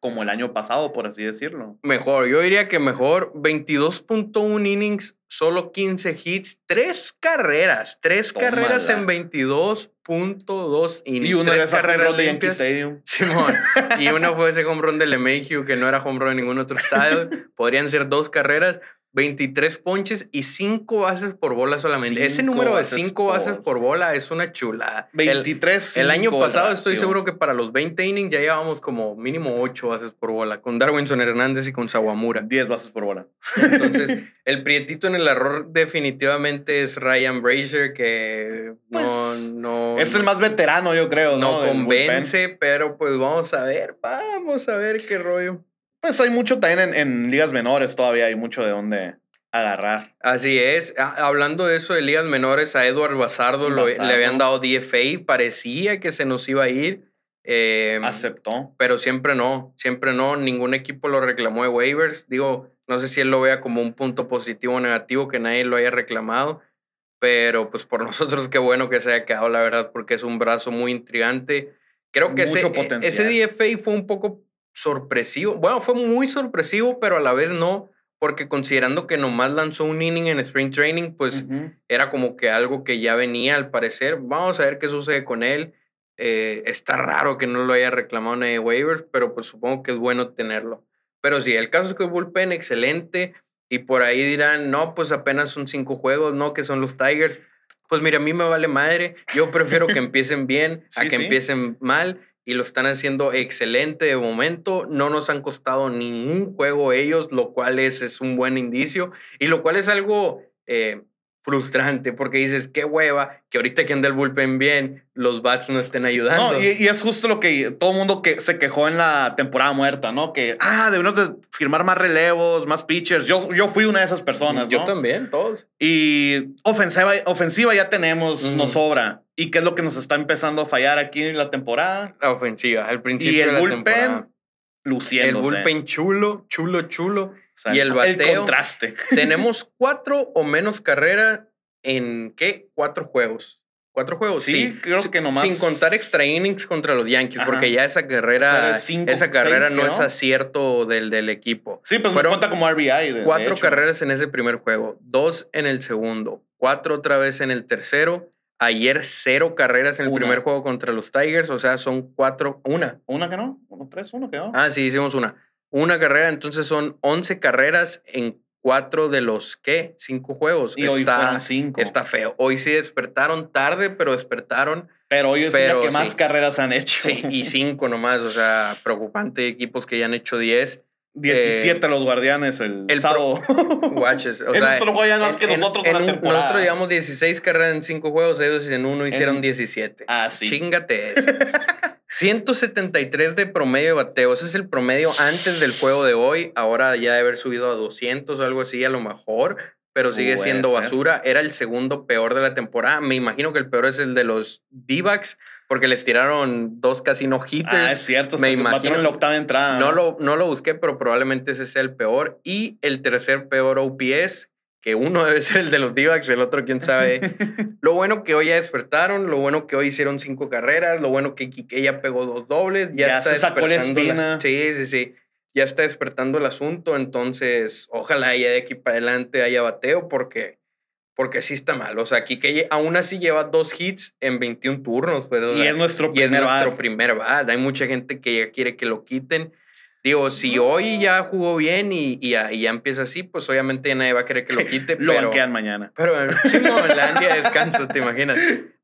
como el año pasado, por así decirlo. Mejor, yo diría que mejor. 22.1 innings, solo 15 hits, tres carreras, tres carreras en 22.2 innings. Y una tres carreras de Yankee Stadium. Simón. y una fue ese home run de LeMahieu, que no era home run en ningún otro estadio. Podrían ser dos carreras. 23 ponches y 5 bases por bola solamente. Ese número de 5 bases por bola es una chulada. 23. El, el año pasado estoy seguro que para los 20 innings ya llevábamos como mínimo 8 bases por bola con Darwinson Hernández y con Sawamura. 10 bases por bola. Entonces, el prietito en el error definitivamente es Ryan Brazier que no, pues, no es el más veterano, yo creo. No, no convence, pero pues vamos a ver, vamos a ver qué rollo. Pues hay mucho también en, ligas menores todavía, hay mucho de dónde agarrar. Así es. Hablando de eso de ligas menores, a Edward Bazardo, le habían dado DFA, parecía que se nos iba a ir. Em, Aceptó. Pero siempre no, siempre no. Ningún equipo lo reclamó de waivers. Digo, no sé si él lo vea como un punto positivo o negativo que nadie lo haya reclamado. Pero pues por nosotros qué bueno que se haya quedado, la verdad, porque es un brazo muy intrigante. Creo que ese, e, ese DFA fue un poco sorpresivo. Bueno, fue muy sorpresivo, pero a la vez no, porque considerando que nomás lanzó un inning en Spring Training, pues era como que algo que ya venía al parecer. Vamos a ver qué sucede con él. Eh, está raro que no lo haya reclamado en el waivers, pero pues supongo que es bueno tenerlo. Pero sí, el caso es que el bullpen excelente y por ahí dirán, no, pues apenas son cinco juegos, no, que son los Tigers. Pues mira, a mí me vale madre. Yo prefiero que empiecen bien a que empiecen mal y lo están haciendo excelente de momento. No nos han costado ningún juego ellos, lo cual es, es un buen indicio y lo cual es algo eh, frustrante porque dices, qué hueva, que ahorita que anda el bullpen bien, los bats no estén ayudando. No, y, es justo lo que todo el mundo que se quejó en la temporada muerta, ¿no? Que, ah, debemos de firmar más relevos, más pitchers. Yo, yo fui una de esas personas, Yo también, todos. Y ofensiva, ofensiva ya tenemos, nos sobra. ¿Y qué es lo que nos está empezando a fallar aquí en la temporada? La ofensiva, al principio y el de bullpen, luciéndose. El bullpen chulo, chulo, chulo y el bateo. El contraste. tenemos cuatro o menos carreras en qué? Cuatro juegos. Cuatro juegos, sí. creo que nomás. Sin contar extra innings contra los Yankees, porque ya esa carrera, esa carrera no es acierto del, del equipo. Sí, pues Fueron cuenta como RBI. cuatro carreras en ese primer juego, dos en el segundo, cuatro otra vez en el tercero. Ayer cero carreras en el primer juego contra los Tigers, o sea, son cuatro, una. ¿Una que no? ¿Uno, tres, uno que no? Ah, sí, hicimos una una carrera, entonces son 11 carreras en cuatro de los, ¿qué? Cinco juegos. Y hoy fueron cinco. Está feo. Hoy sí despertaron tarde, pero despertaron. Pero hoy es la que más carreras han hecho. Sí, y cinco nomás, o sea, preocupante. Equipos que ya han hecho 10. 17 eh, los guardianes el, el sábado. Watches. O sea, solo juegan más que nosotros en, la temporada. Nosotros llevamos 16 carreras en 5 juegos, ellos en uno hicieron 17. Ah, sí. Chingate eso. 173 de promedio de bateo. Ese es el promedio antes del juego de hoy. Ahora ya debe haber subido a 200 o algo así, a lo mejor. Pero sigue siendo basura. Era el segundo peor de la temporada. Me imagino que el peor es el de los d porque les tiraron dos casi no hitters. Ah, es cierto. Me imagino en la octava entrada. No lo, no lo busqué, pero probablemente ese sea el peor. Y el tercer peor OPS que uno debe ser el de los d el otro quién sabe. lo bueno que hoy ya despertaron, lo bueno que hoy hicieron cinco carreras, lo bueno que Quique ya pegó dos dobles, ya, está se sacó la Sí, sí, sí. Ya está despertando el asunto, entonces ojalá ya de aquí para adelante haya bateo porque porque sí está mal. O sea, Quique aún así lleva dos hits en 21 turnos. Pues, y es nuestro primer es nuestro primer bat. Hay mucha gente que ya quiere que lo quiten. Digo, si hoy ya jugó bien y, y, ya, empieza así, pues obviamente nadie va a querer que lo quite. lo pero, banquean mañana. Pero sí, no, en la de descanso, te imaginas.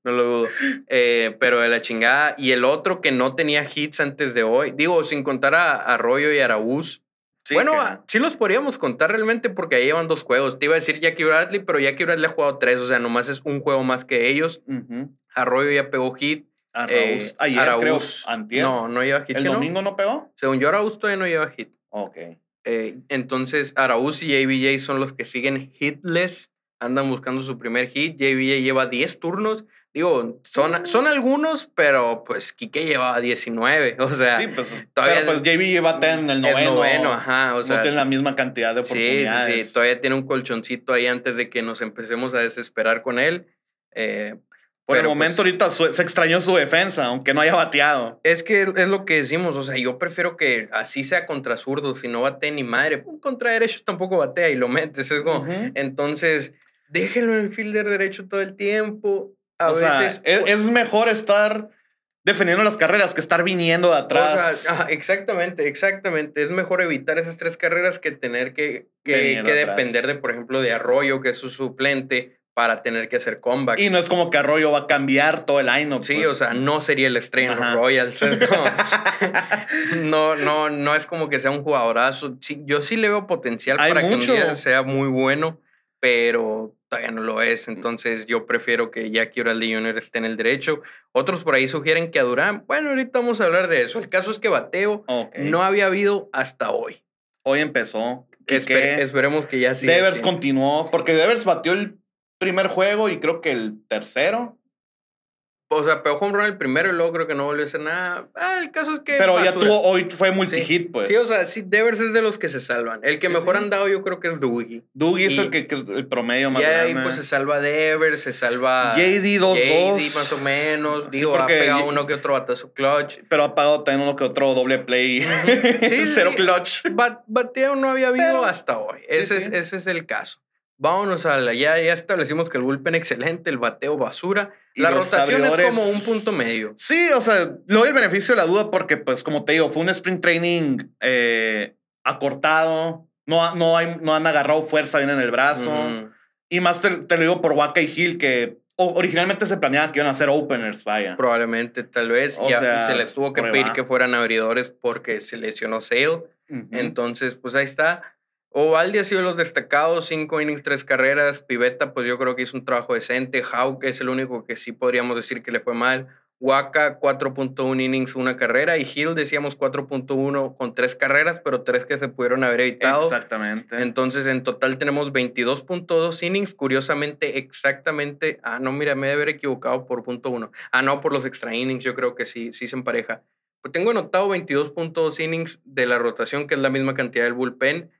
No lo dudo. Eh, pero de la chingada. Y el otro que no tenía hits antes de hoy, digo, sin contar a Arroyo y Araúz. bueno, sí los podríamos contar realmente porque ahí llevan dos juegos. Te iba a decir Jackie Bradley, pero Jackie Bradley ha jugado tres, o sea, nomás es un juego más que ellos. Arroyo ya pegó hit. Araúz, eh, creo, No, no lleva hit. ¿El domingo no? pegó? Según yo, Araúz todavía no lleva hit. Ok. Eh, entonces, Araúz y JBJ son los que siguen hitless. Andan buscando su primer hit. JBJ lleva 10 turnos. Digo, son, son algunos, pero pues Kike llevaba 19. O sea, sí, pues, todavía. Pero pues JB lleva en el noveno. El noveno, ajá. O sea, no tiene la misma cantidad de oportunidades. Sí, sí, sí. Todavía tiene un colchoncito ahí antes de que nos empecemos a desesperar con él. Eh, por el momento pues ahorita se extrañó su defensa, aunque no haya bateado. Es que es lo que decimos, o sea, yo prefiero que así sea contra zurdos, si no bate ni madre, contra derecho tampoco batea y lo metes, es como, entonces, déjenlo en el fielder derecho todo el tiempo. A veces... es, mejor estar defendiendo las carreras que estar viniendo de atrás. exactamente, exactamente. Es mejor evitar esas tres carreras que tener que, que, que depender de, por ejemplo, de Arroyo, que es su suplente, para tener que hacer comebacks. Y no es como que Arroyo va a cambiar todo el line Sí, pues. o sea, no sería el estrella en Royals. No. no, no, es como que sea un jugadorazo. yo sí le veo potencial para que un día sea muy bueno, pero todavía no lo es. Entonces yo prefiero que Jackie Oraldi Jr. esté en el derecho. Otros por ahí sugieren que a Durán. Bueno, ahorita vamos a hablar de eso. El caso es que bateo no había habido hasta hoy. Hoy empezó. esperemos que ya siga. Devers continuó, porque Devers batió el primer juego y creo que el tercero. O sea, pegó home run el primero y luego creo que no volvió a hacer nada. Ah, el caso es que. Pero ya tuvo, hoy fue multi-hit, pues. Sí, o sea, sí, Devers es de los que se salvan. El que mejor han dado yo creo que es Dougie. Dougie es el que, el promedio más y ahí pues se salva Devers, se salva. JD 2 JD más o menos. Digo, ha pegado uno que otro batazo clutch. Pero ha pagado también uno que otro doble play. Cero clutch. bateo no había habido hasta hoy. Ese, es, ese es el caso. Vámonos a la. Ya, ya establecimos que el bullpen excelente, el bateo basura. la rotación es como un punto medio. Sí, o sea, le doy el beneficio de la duda porque, pues, como te digo, fue un sprint training eh, acortado. No, no, hay, no han agarrado fuerza bien en el brazo. Y más te, lo digo por Waka y Hill, que originalmente se planeaba que iban a ser openers, vaya. Probablemente, tal vez. y se les tuvo que pedir que fueran abridores porque se lesionó Sale. Entonces, pues ahí está. Ovaldi ha sido los destacados, cinco innings, tres carreras. Piveta, pues yo creo que hizo un trabajo decente. Hauck es el único que sí podríamos decir que le fue mal. Waka, 4.1 innings, una carrera. Y Hill, decíamos 4.1 con tres carreras, pero tres que se pudieron haber evitado. Exactamente. Entonces, en total tenemos 22.2 innings. Curiosamente, exactamente. Ah, no, mira, me debe haber equivocado por punto uno. Ah, no, por los extra innings, yo creo que sí, sí se empareja. Pues tengo anotado 22.2 innings de la rotación, que es la misma cantidad del bullpen.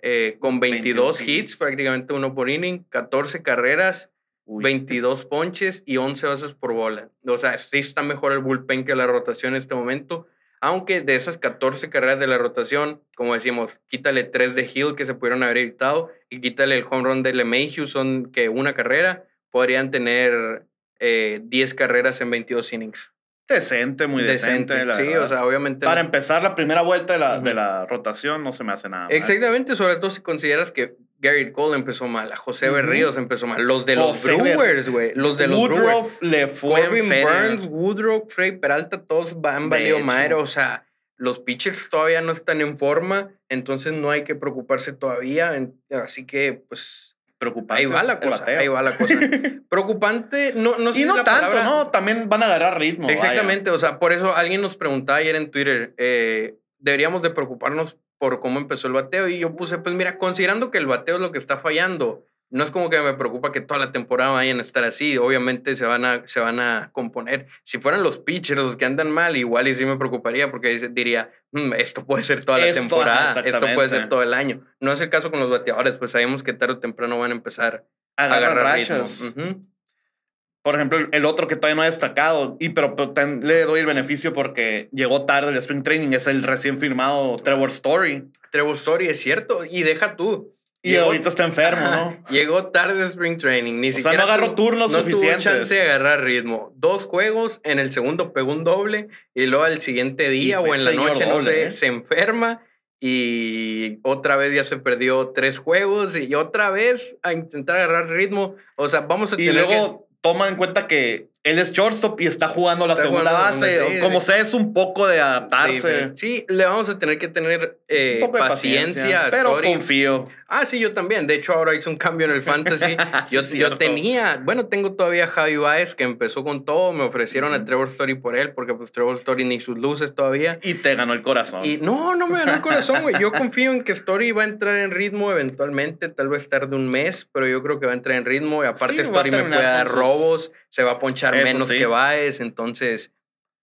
Eh, con 22, hits, prácticamente uno por inning, 14 carreras, 22 ponches y 11 bases por bola. O sea, sí está mejor el bullpen que la rotación en este momento. Aunque de esas 14 carreras de la rotación, como decimos, quítale 3 de Hill que se pudieron haber evitado y quítale el home run de LeMahieu, son que una carrera, podrían tener 10 eh, carreras en 22 innings. Decente, muy decente. sí, o sea, obviamente. Para empezar la primera vuelta de la, de la rotación no se me hace nada. Exactamente, sobre todo si consideras que Gary Cole empezó mal, a José Berríos empezó mal, los de los Brewers, güey, los de los Woodruff le fue Corbin Burns, Woodruff, Frey Peralta, todos han valido madre, o sea, los pitchers todavía no están en forma, entonces no hay que preocuparse todavía, así que pues preocupante. Ahí va la cosa, ahí va la cosa. Preocupante, no, no sé Y no tanto, ¿no? También van a agarrar ritmo. Exactamente, o sea, por eso alguien nos preguntaba ayer en Twitter, eh, deberíamos de preocuparnos por cómo empezó el bateo y yo puse, pues mira, considerando que el bateo es lo que está fallando, no es como que me preocupa que toda la temporada vayan a estar así. Obviamente se van a, se van a componer. Si fueran los pitchers los que andan mal, igual y sí me preocuparía porque diría, mm, esto puede ser toda la temporada, esto puede ser todo el año. No es el caso con los bateadores, pues sabemos que tarde o temprano van a empezar a agarrar, Por ejemplo, el otro que todavía no ha destacado, y pero, le doy el beneficio porque llegó tarde el Spring Training, es el recién firmado Trevor Story. Trevor Story, es cierto, y deja tú y ahorita está enfermo, ¿no? Llegó tarde Spring Training. Ni siquiera sea, no agarró turnos no suficientes. tuvo chance de agarrar ritmo. Dos juegos, en el segundo pegó un doble y luego al siguiente día o en la noche, no sé, ¿eh? se enferma y otra vez ya se perdió tres juegos y otra vez a intentar agarrar ritmo. O sea, vamos a tener y luego toma en cuenta que él es shortstop y está jugando la segunda base. como sea, es un poco de adaptarse. Sí, le vamos a tener que tener eh, paciencia, pero confío. Ah, sí, yo también. De hecho, ahora hice un cambio en el fantasy. yo, yo, tenía, bueno, tengo todavía Javi Baez que empezó con todo. Me ofrecieron a Trevor Story por él, porque pues Trevor Story ni sus luces todavía. Y te ganó el corazón. Y no, no me ganó el corazón, güey. Yo confío en que Story va a entrar en ritmo eventualmente, tal vez tarde un mes, pero yo creo que va a entrar en ritmo. Y aparte, Story me puede dar robos, se va a ponchar menos que Baez. Entonces,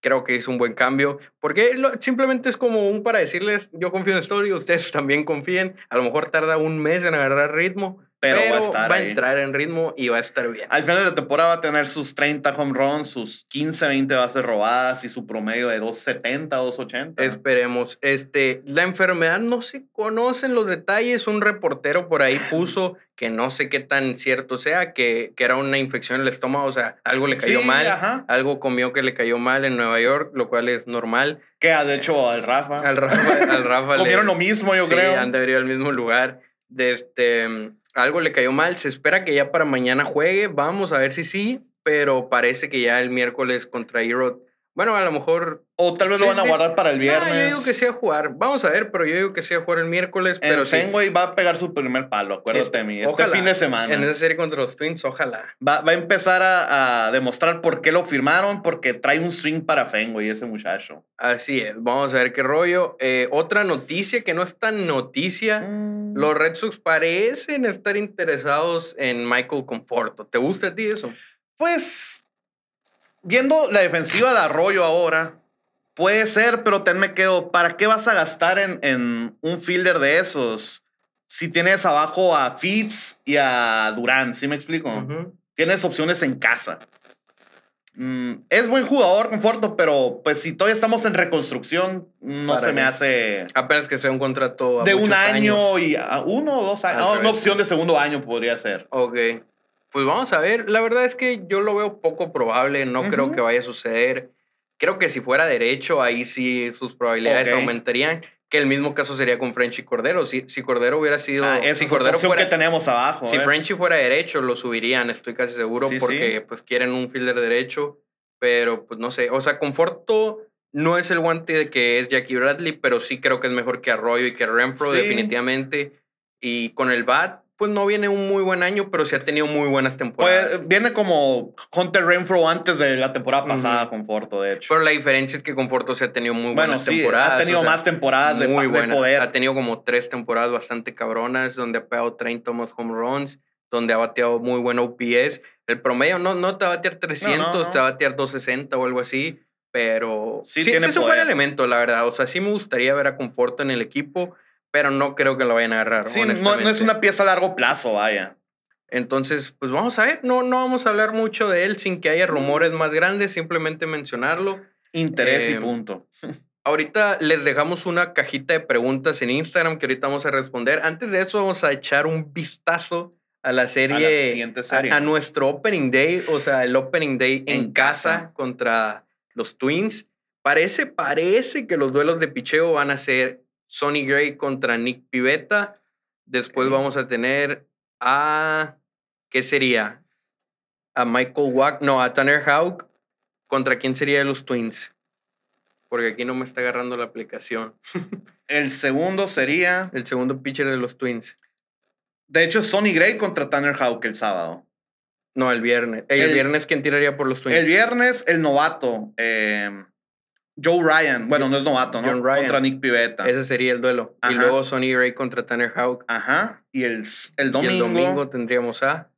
creo que es un buen cambio, porque simplemente es como un para decirles, yo confío en Story, ustedes también confíen, a lo mejor tarda un mes en agarrar ritmo, pero, va, a, entrar en ritmo y va a estar bien. Al final de la temporada va a tener sus 30 home runs, sus 15, 20 bases robadas y su promedio de 270, 280. Esperemos. Este, la enfermedad no se conocen los detalles. Un reportero por ahí puso que no sé qué tan cierto sea, que, que era una infección en el estómago, o sea, algo le cayó mal, algo comió que le cayó mal en Nueva York, lo cual es normal. Que ha de hecho al Rafa. Al Rafa, al Rafa Comieron lo mismo, yo creo. han de al mismo lugar. De este, algo le cayó mal. Se espera que ya para mañana juegue. Vamos a ver si sí, pero parece que ya el miércoles contra Erod bueno, a lo mejor. O tal vez lo van a guardar para el viernes. yo digo que sea jugar. Vamos a ver, pero yo digo que sea jugar el miércoles. Pero Fenway va a pegar su primer palo, acuérdate de mí. Este fin de semana. En esa serie contra los Twins, ojalá. Va, va a empezar a, a, demostrar por qué lo firmaron, porque trae un swing para Fenway ese muchacho. Así es. Vamos a ver qué rollo. Eh, otra noticia que no es tan noticia. Mm. Los Red Sox parecen estar interesados en Michael Conforto. ¿Te gusta a ti eso? Pues viendo la defensiva de Arroyo ahora, puede ser, pero ten me quedo, ¿para qué vas a gastar en, un fielder de esos? Si tienes abajo a Fitz y a Durán, ¿sí me explico? Tienes opciones en casa. Mm, es buen jugador, Conforto, pero pues si todavía estamos en reconstrucción, no se me hace. Apenas que sea un contrato. de un año y a uno o dos años. una opción de segundo año podría ser. Ok. Pues vamos a ver. La verdad es que yo lo veo poco probable. No creo que vaya a suceder. Creo que si fuera derecho, ahí sí sus probabilidades aumentarían. Que el mismo caso sería con Frenchy Cordero. Si, si Cordero hubiera sido. Ah, si Cordero fuera. que tenemos abajo. Si Frenchy fuera derecho, lo subirían, estoy casi seguro, porque pues quieren un fielder derecho. Pero pues no sé. O sea, Conforto no es el guante de que es Jackie Bradley, pero sí creo que es mejor que Arroyo y que Renfro, definitivamente. Y con el bat, pues no viene un muy buen año, pero sí ha tenido muy buenas temporadas. Pues viene como Hunter Renfro antes de la temporada pasada, Conforto, de hecho. Pero la diferencia es que Conforto se ha tenido muy buenas sí, temporadas. Ha tenido más temporadas de, muy poder. Ha tenido como tres temporadas bastante cabronas, donde ha pegado 30 más home runs, donde ha bateado muy buen OPS. El promedio no, no te va a batear 300, te va a batear 260 o algo así. Pero sí, sí, es un buen elemento, la verdad. O sea, sí me gustaría ver a Conforto en el equipo pero no creo que lo vayan a agarrar. Sí, no, es una pieza a largo plazo, vaya. Entonces, pues vamos a ver, no, no vamos a hablar mucho de él sin que haya rumores más grandes, simplemente mencionarlo. Interés y eh, punto. Ahorita les dejamos una cajita de preguntas en Instagram que ahorita vamos a responder. Antes de eso vamos a echar un vistazo a la serie, a, nuestro opening day, o sea, el opening day en, casa, contra los Twins. Parece, parece que los duelos de picheo van a ser Sonny Gray contra Nick Pivetta. Después vamos a tener a. ¿Qué sería? A Michael Wack. No, a Tanner Houck. ¿Contra quién sería de los Twins? Porque aquí no me está agarrando la aplicación. el segundo sería. El segundo pitcher de los Twins. De hecho, Sonny Gray contra Tanner Houck el sábado. No, el viernes. El, viernes, ¿quién tiraría por los Twins? El viernes, el novato. Eh, Joe Ryan. Bueno, no es novato, ¿no? Contra Nick Pivetta. Ese sería el duelo. Y luego Sonny Gray contra Tanner Houck. Ajá. Y el, el domingo. Y el domingo tendríamos a.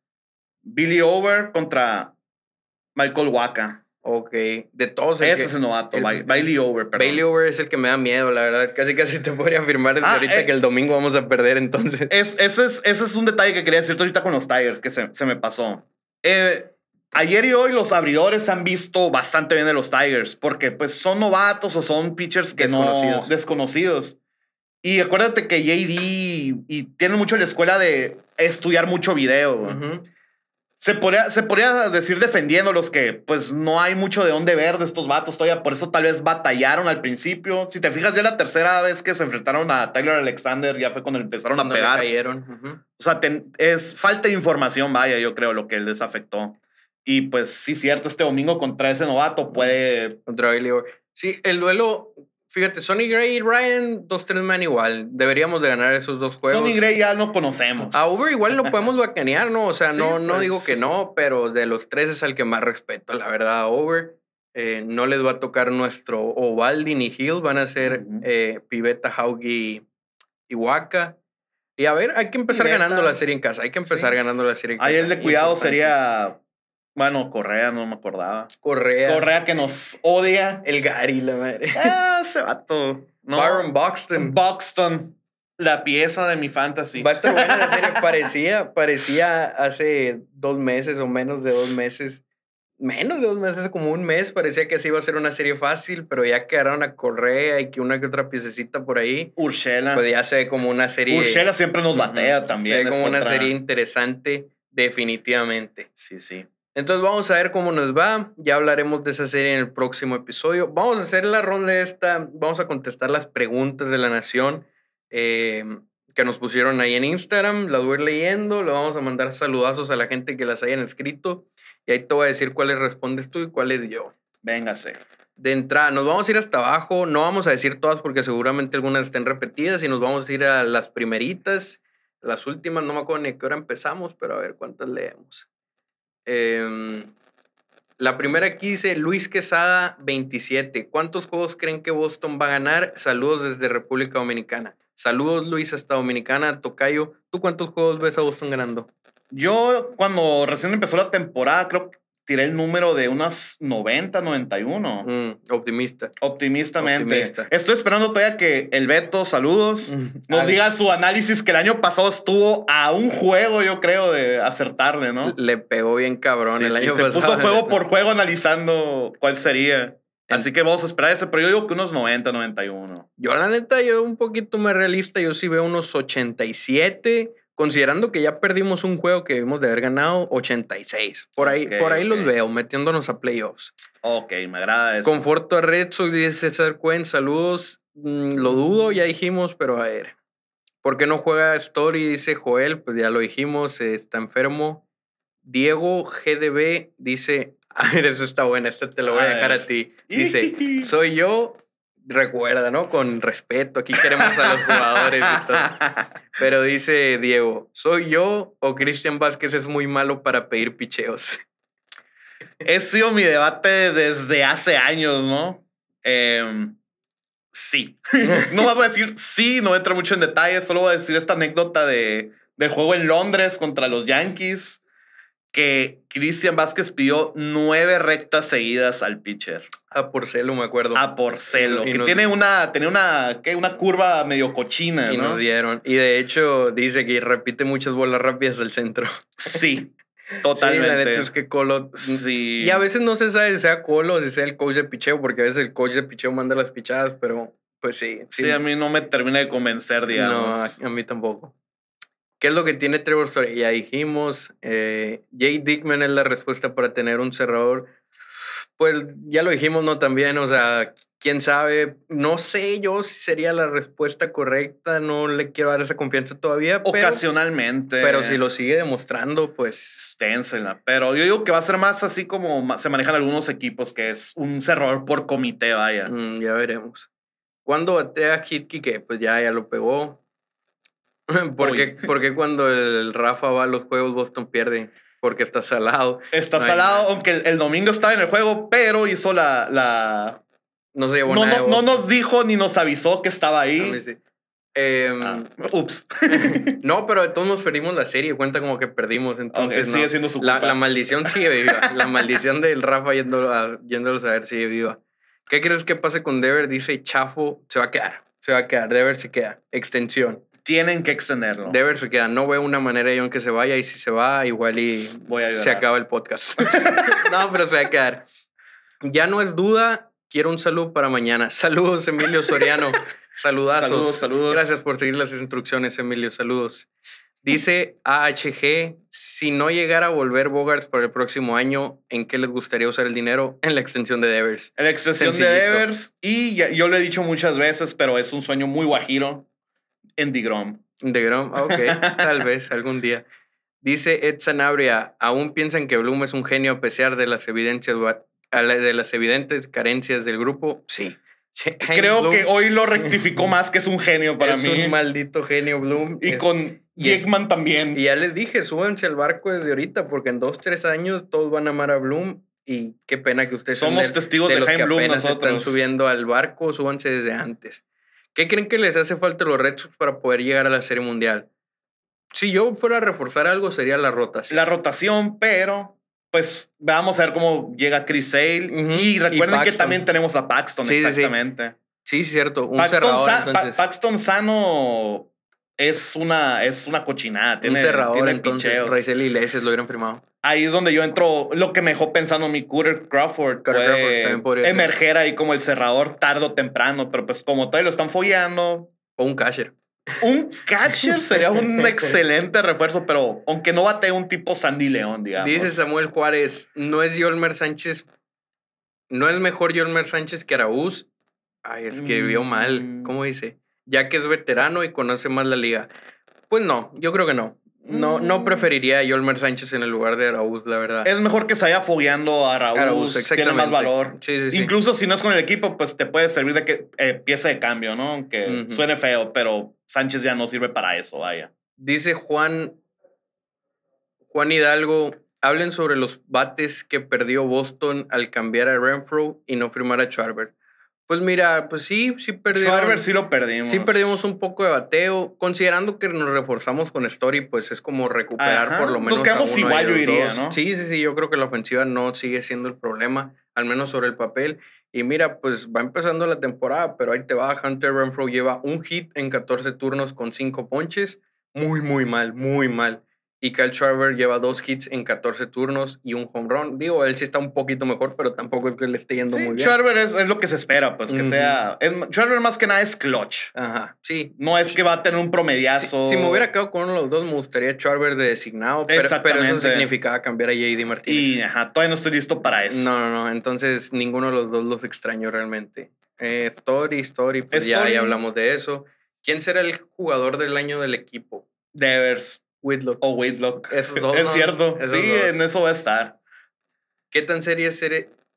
Billy Over contra Michael Waka. Ok, de todos. Ese es el novato, Bailey Over, perdón. Bailey Over es el que me da miedo, la verdad. Casi casi te podría afirmar desde ah, ahorita eh, que el domingo vamos a perder, entonces. Es, ese, es, ese es un detalle que quería decirte ahorita con los Tigers, que se, se me pasó. Eh, ayer y hoy los abridores han visto bastante bien de los Tigers, porque pues son novatos o son pitchers que desconocidos. no... Desconocidos. Y acuérdate que JD y tienen mucho la escuela de estudiar mucho video. Se podría, se podría decir defendiendo los que pues no hay mucho de dónde ver de estos vatos todavía, por eso tal vez batallaron al principio. Si te fijas, ya la tercera vez que se enfrentaron a Tyler Alexander ya fue cuando empezaron a pegar. cayeron. O sea, es falta de información, vaya, yo creo, lo que les afectó. Y pues sí, cierto, este domingo contra ese novato puede... Contra Sí, el duelo Fíjate, Sonny Gray y Ryan, dos, tres man igual. Deberíamos de ganar esos dos juegos. Sonny Gray ya no conocemos. A Uber igual lo podemos bacanear, ¿no? O sea, no, no digo que pues no, pero de los tres es al que más respeto, la verdad, a Uber. Eh, no les va a tocar nuestro Ovaldi ni Hill, van a ser eh, Piveta, Haugi y Waka. Y a ver, hay que empezar ganando la serie en casa. Hay que empezar ganando la serie en casa. Ahí el de cuidado sería bueno, Correa, no me acordaba. Correa. Correa que nos odia. El Gary, la madre. Ah, ese vato. No. Byron Buxton. Buxton. La pieza de mi fantasy. Va a estar buena la serie. Parecía, parecía hace dos meses o menos de dos meses. Menos de dos meses, como un mes, parecía que así iba a ser una serie fácil, pero ya quedaron a Correa y que una que otra piececita por ahí. Urshela. Pues ya se ve como una serie. Urshela siempre nos batea también. Se ve como una serie interesante, definitivamente. Sí, sí. Entonces vamos a ver cómo nos va. Ya hablaremos de esa serie en el próximo episodio. Vamos a hacer la ronda esta. Vamos a contestar las preguntas de la nación em, que nos pusieron ahí en Instagram. Las voy a ir leyendo. Le vamos a mandar saludazos a la gente que las hayan escrito. Y ahí te voy a decir cuáles respondes tú y cuáles yo. Véngase. De entrada, nos vamos a ir hasta abajo. No vamos a decir todas porque seguramente algunas estén repetidas. Y nos vamos a ir a las primeritas. Las últimas, no me acuerdo ni a qué hora empezamos, pero a ver cuántas leemos. Em, la primera aquí dice Luis Quesada 27. ¿Cuántos juegos creen que Boston va a ganar? Saludos desde República Dominicana. Saludos Luis hasta Dominicana, Tocayo. ¿Tú cuántos juegos ves a Boston ganando? Yo cuando recién empezó la temporada, creo tiré el número de unas 90, 91. Mm, optimista. Optimistamente. Estoy esperando todavía que el Beto, saludos, mm, nos diga su análisis que el año pasado estuvo a un juego, yo creo, de acertarle, ¿no? Le pegó bien cabrón el año pasado. Se puso juego por juego analizando cuál sería. Así que vamos a esperar ese, pero yo digo que unos 90, 91. Yo, la neta, yo un poquito más realista, yo sí veo unos 87 considerando que ya perdimos un juego que debimos de haber ganado 86. Por ahí, por ahí los veo, metiéndonos a playoffs. Ok, me agrada eso. Conforto a Red Sox, dice César Cuen, saludos. Mm, lo dudo, ya dijimos, pero a ver. ¿Por qué no juega Story? Dice Joel, pues ya lo dijimos, está enfermo. Diego GDB dice, a ver, eso está bueno, esto te lo voy a dejar a ti. Dice, soy yo, recuerda, ¿no? Con respeto, aquí queremos a los jugadores y todo. Pero dice Diego, ¿soy yo o Cristian Vázquez es muy malo para pedir picheos? He sido mi debate desde hace años, ¿no? Em, sí. no voy a decir sí, no entro mucho en detalles, solo voy a decir esta anécdota de, del juego en Londres contra los Yankees que Cristian Vázquez pidió nueve rectas seguidas al pitcher. A Porcelo, me acuerdo. A Porcelo. que tiene una, tenía una, ¿qué? una curva medio cochina. Y nos dieron. Y de hecho dice que repite muchas bolas rápidas al centro. Sí. Totalmente. Sí, la neta es que Colo. Sí. Y a veces no se sabe si sea Colo o si sea el coach de picheo, porque a veces el coach de picheo manda las pichadas, pero pues sí. Sí, a mí no me termina de convencer, digamos. No, a mí tampoco. ¿Qué es lo que tiene Trevor Story? Ya dijimos, eh, Jay Dickman es la respuesta para tener un cerrador. Pues ya lo dijimos, ¿no? También, o sea, quién sabe, no sé yo si sería la respuesta correcta, no le quiero dar esa confianza todavía. Ocasionalmente. Pero, si lo sigue demostrando, pues... Ténsela. Pero yo digo que va a ser más así como se manejan algunos equipos, que es un cerrador por comité, vaya. Mm, ya veremos. Cuando batea Hitky, que pues ya, ya lo pegó, ¿Por qué, cuando el Rafa va a los juegos Boston pierde? Porque está salado. Está salado, aunque el, domingo estaba en el juego, pero hizo la, la, no se llevó nada. No, no, nos dijo ni nos avisó que estaba ahí. Em, ah, ups. no, pero todos nos perdimos la serie. Cuenta como que perdimos. Entonces, sigue siendo su La, maldición sigue viva. la maldición del Rafa yéndolo a, yéndolos a ver sigue viva. ¿Qué crees que pase con Dever? Dice Chafo, se va a quedar. Se va a quedar. Dever se queda. Extensión. Tienen que extenderlo. Dever se queda. No veo una manera yo en que se vaya. Y si se va, igual y se acaba el podcast. no, pero se va a quedar. Ya no es duda. Quiero un saludo para mañana. Saludos, Emilio Soriano. Saludazos. Saludos, saludos. Gracias por seguir las instrucciones, Emilio. Saludos. Dice AHG, si no llegara a volver Bogarts para el próximo año, ¿en qué les gustaría usar el dinero? En la extensión de Devers. En la extensión de Devers. Y yo lo he dicho muchas veces, pero es un sueño muy guajiro. En DeGrom. DeGrom, ok. tal vez algún día. Dice Ed Sanabria, ¿aún piensan que Bloom es un genio a pesar de las evidencias de las evidentes carencias del grupo? Sí. Creo que hoy lo rectificó más que es un genio para mí. Es un maldito genio, Bloom. Y con Jackman también. Y ya les dije, súbanse al barco desde ahorita, porque en dos, tres años todos van a amar a Bloom. Y qué pena que ustedes somos testigos de, los que Bloom apenas están subiendo al barco, súbanse desde antes. ¿Qué creen que les hace falta los Red Sox para poder llegar a la Serie Mundial? Si yo fuera a reforzar algo, sería la rotación. La rotación, pero pues vamos a ver cómo llega Chris Sale. Y recuerden que también tenemos a Paxton, exactamente. Sí, sí, cierto. Un Paxton, Paxton Sano es una, es una cochinada. Tiene, un cerrador, tiene entonces. Raizel y lo hubieran firmado. Ahí es donde yo entro. Lo que me dejó pensando mi Cooter Crawford. puede emerger ahí como el cerrador tarde o temprano. Pero pues como todavía lo están follando. O un catcher. Un catcher sería un excelente refuerzo, pero aunque no bate un tipo Sandy León, digamos. Dice Samuel Juárez, no es Yolmer Sánchez, no es mejor Yolmer Sánchez que Araúz. Ay, escribió mal. Mm. ¿Cómo dice? Ya que es veterano y conoce más la liga. Pues no, yo creo que no. No, no mm. preferiría a Yolmer Sánchez en el lugar de Araúz, la verdad. Es mejor que se vaya fogueando a Araúz. tiene más valor. Incluso si no es con el equipo, pues te puede servir de que, eh, pieza de cambio, ¿no? Aunque suene feo, pero Sánchez ya no sirve para eso, vaya. Dice Juan, Juan Hidalgo, hablen sobre los bates que perdió Boston al cambiar a Renfro y no firmar a Schwarber. Pues mira, pues sí, sí perdimos. sí lo perdimos. Sí perdimos un poco de bateo. Considerando que nos reforzamos con Story, pues es como recuperar por lo menos. Nos quedamos igual, yo diría, ¿no? Sí, sí, sí. Yo creo que la ofensiva no sigue siendo el problema, al menos sobre el papel. Y mira, pues va empezando la temporada, pero ahí te va. Hunter Renfro lleva un hit en 14 turnos con 5 ponches. Muy, muy mal, muy mal. Y Kyle Schwarber lleva dos hits en 14 turnos y un home run. Digo, él sí está un poquito mejor, pero tampoco es que le esté yendo muy bien. Schwarber es, es, lo que se espera, pues que sea. Es, Schwarber más que nada es clutch. Ajá, sí. No es que va a tener un promediazo. Si, me hubiera quedado con uno de los dos, me gustaría Schwarber de designado, pero, pero eso significaba cambiar a JD Martínez. Y ajá, todavía no estoy listo para eso. No, no, no. Entonces, ninguno de los dos los extraño realmente. Eh, story, Story, pues ya, ya hablamos de eso. ¿Quién será el jugador del año del equipo? Devers. Whitlock. O Whitlock. es cierto. sí, en eso va a estar. ¿Qué tan seria es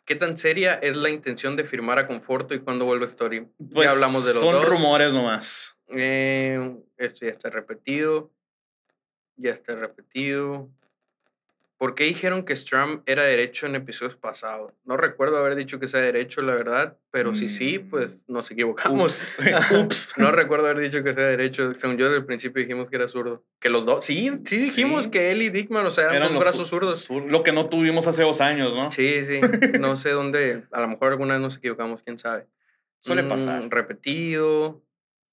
¿Qué tan seria es la intención de firmar a Conforto y cuándo vuelve Story? ya pues, hablamos de los son dos. Son rumores nomás. Eh, esto ya está repetido. Ya está repetido. ¿Por qué dijeron que Strum era derecho en episodios pasados? No recuerdo haber dicho que sea derecho, la verdad, pero si sí, pues mm. nos equivocamos. Ups. no recuerdo haber dicho que sea derecho. Según yo, desde el principio dijimos que era zurdo. Que los dos. Sí, sí dijimos que él y Dickman, o sea, eran, dos brazos zurdos. lo que no tuvimos hace dos años, ¿no? Sí, sí. No sé dónde. A lo mejor alguna vez nos equivocamos, quién sabe. Suele mm, pasar. Repetido.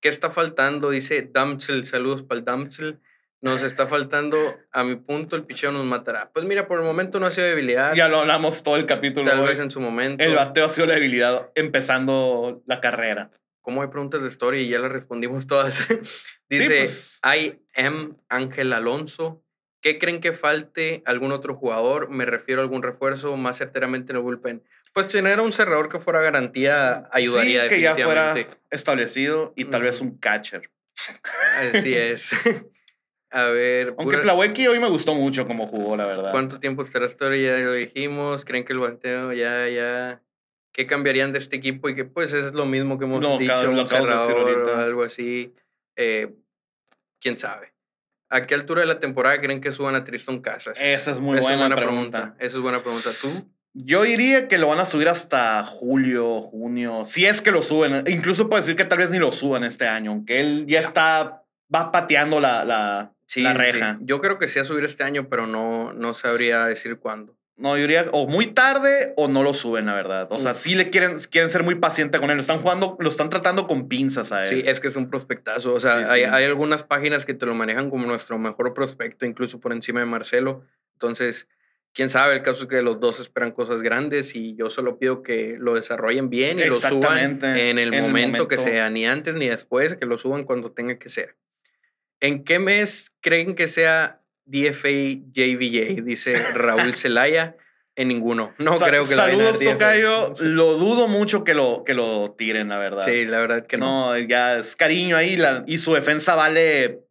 ¿Qué está faltando? Dice Damsel. Saludos para el Damsel. Nos está faltando, a mi punto, el picheo nos matará. Pues mira, por el momento no ha sido debilidad. Ya lo hablamos todo el capítulo. Tal vez en su momento. El bateo ha sido la debilidad empezando la carrera. Como hay preguntas de story y ya las respondimos todas. Dice, pues. I am Ángel Alonso. ¿Qué creen que falte algún otro jugador? Me refiero a algún refuerzo más certeramente en el bullpen. Pues tener un cerrador que fuera garantía ayudaría sí, que ya fuera establecido y tal vez un catcher. Así es. A ver. Aunque Plawecki hoy me gustó mucho como jugó, la verdad. ¿Cuánto tiempo estará Story? Ya lo dijimos. ¿Creen que el bateo ya, ya. ¿Qué cambiarían de este equipo? Y que pues es lo mismo que hemos dicho, un cerrador o algo así. Eh, ¿Quién sabe? ¿A qué altura de la temporada creen que suban a Tristan Casas? Esa es muy buena, pregunta. Esa es buena pregunta. ¿Tú? Yo diría que lo van a subir hasta julio, junio, si es que lo suben. Incluso puedo decir que tal vez ni lo suban este año, aunque él ya está, va pateando la, la, la reja. Yo creo que sí a subir este año, pero no, no sabría decir cuándo. No, yo diría o muy tarde o no lo suben, la verdad. O sea, sí le quieren, quieren ser muy paciente con él. Lo están jugando, lo están tratando con pinzas a él. Sí, es que es un prospectazo. O sea, hay, hay, algunas páginas que te lo manejan como nuestro mejor prospecto, incluso por encima de Marcelo. Entonces, quién sabe, el caso es que los dos esperan cosas grandes y yo solo pido que lo desarrollen bien y lo suban en el, momento, que sea, ni antes ni después, que lo suban cuando tenga que ser. ¿En qué mes creen que sea DFA JVJ? Dice Raúl Celaya. En ninguno. No creo que Saludos, lo Tocayo. Lo dudo mucho que lo, que lo tiren, la verdad. Sí, la verdad que no. No, ya es cariño ahí y su defensa vale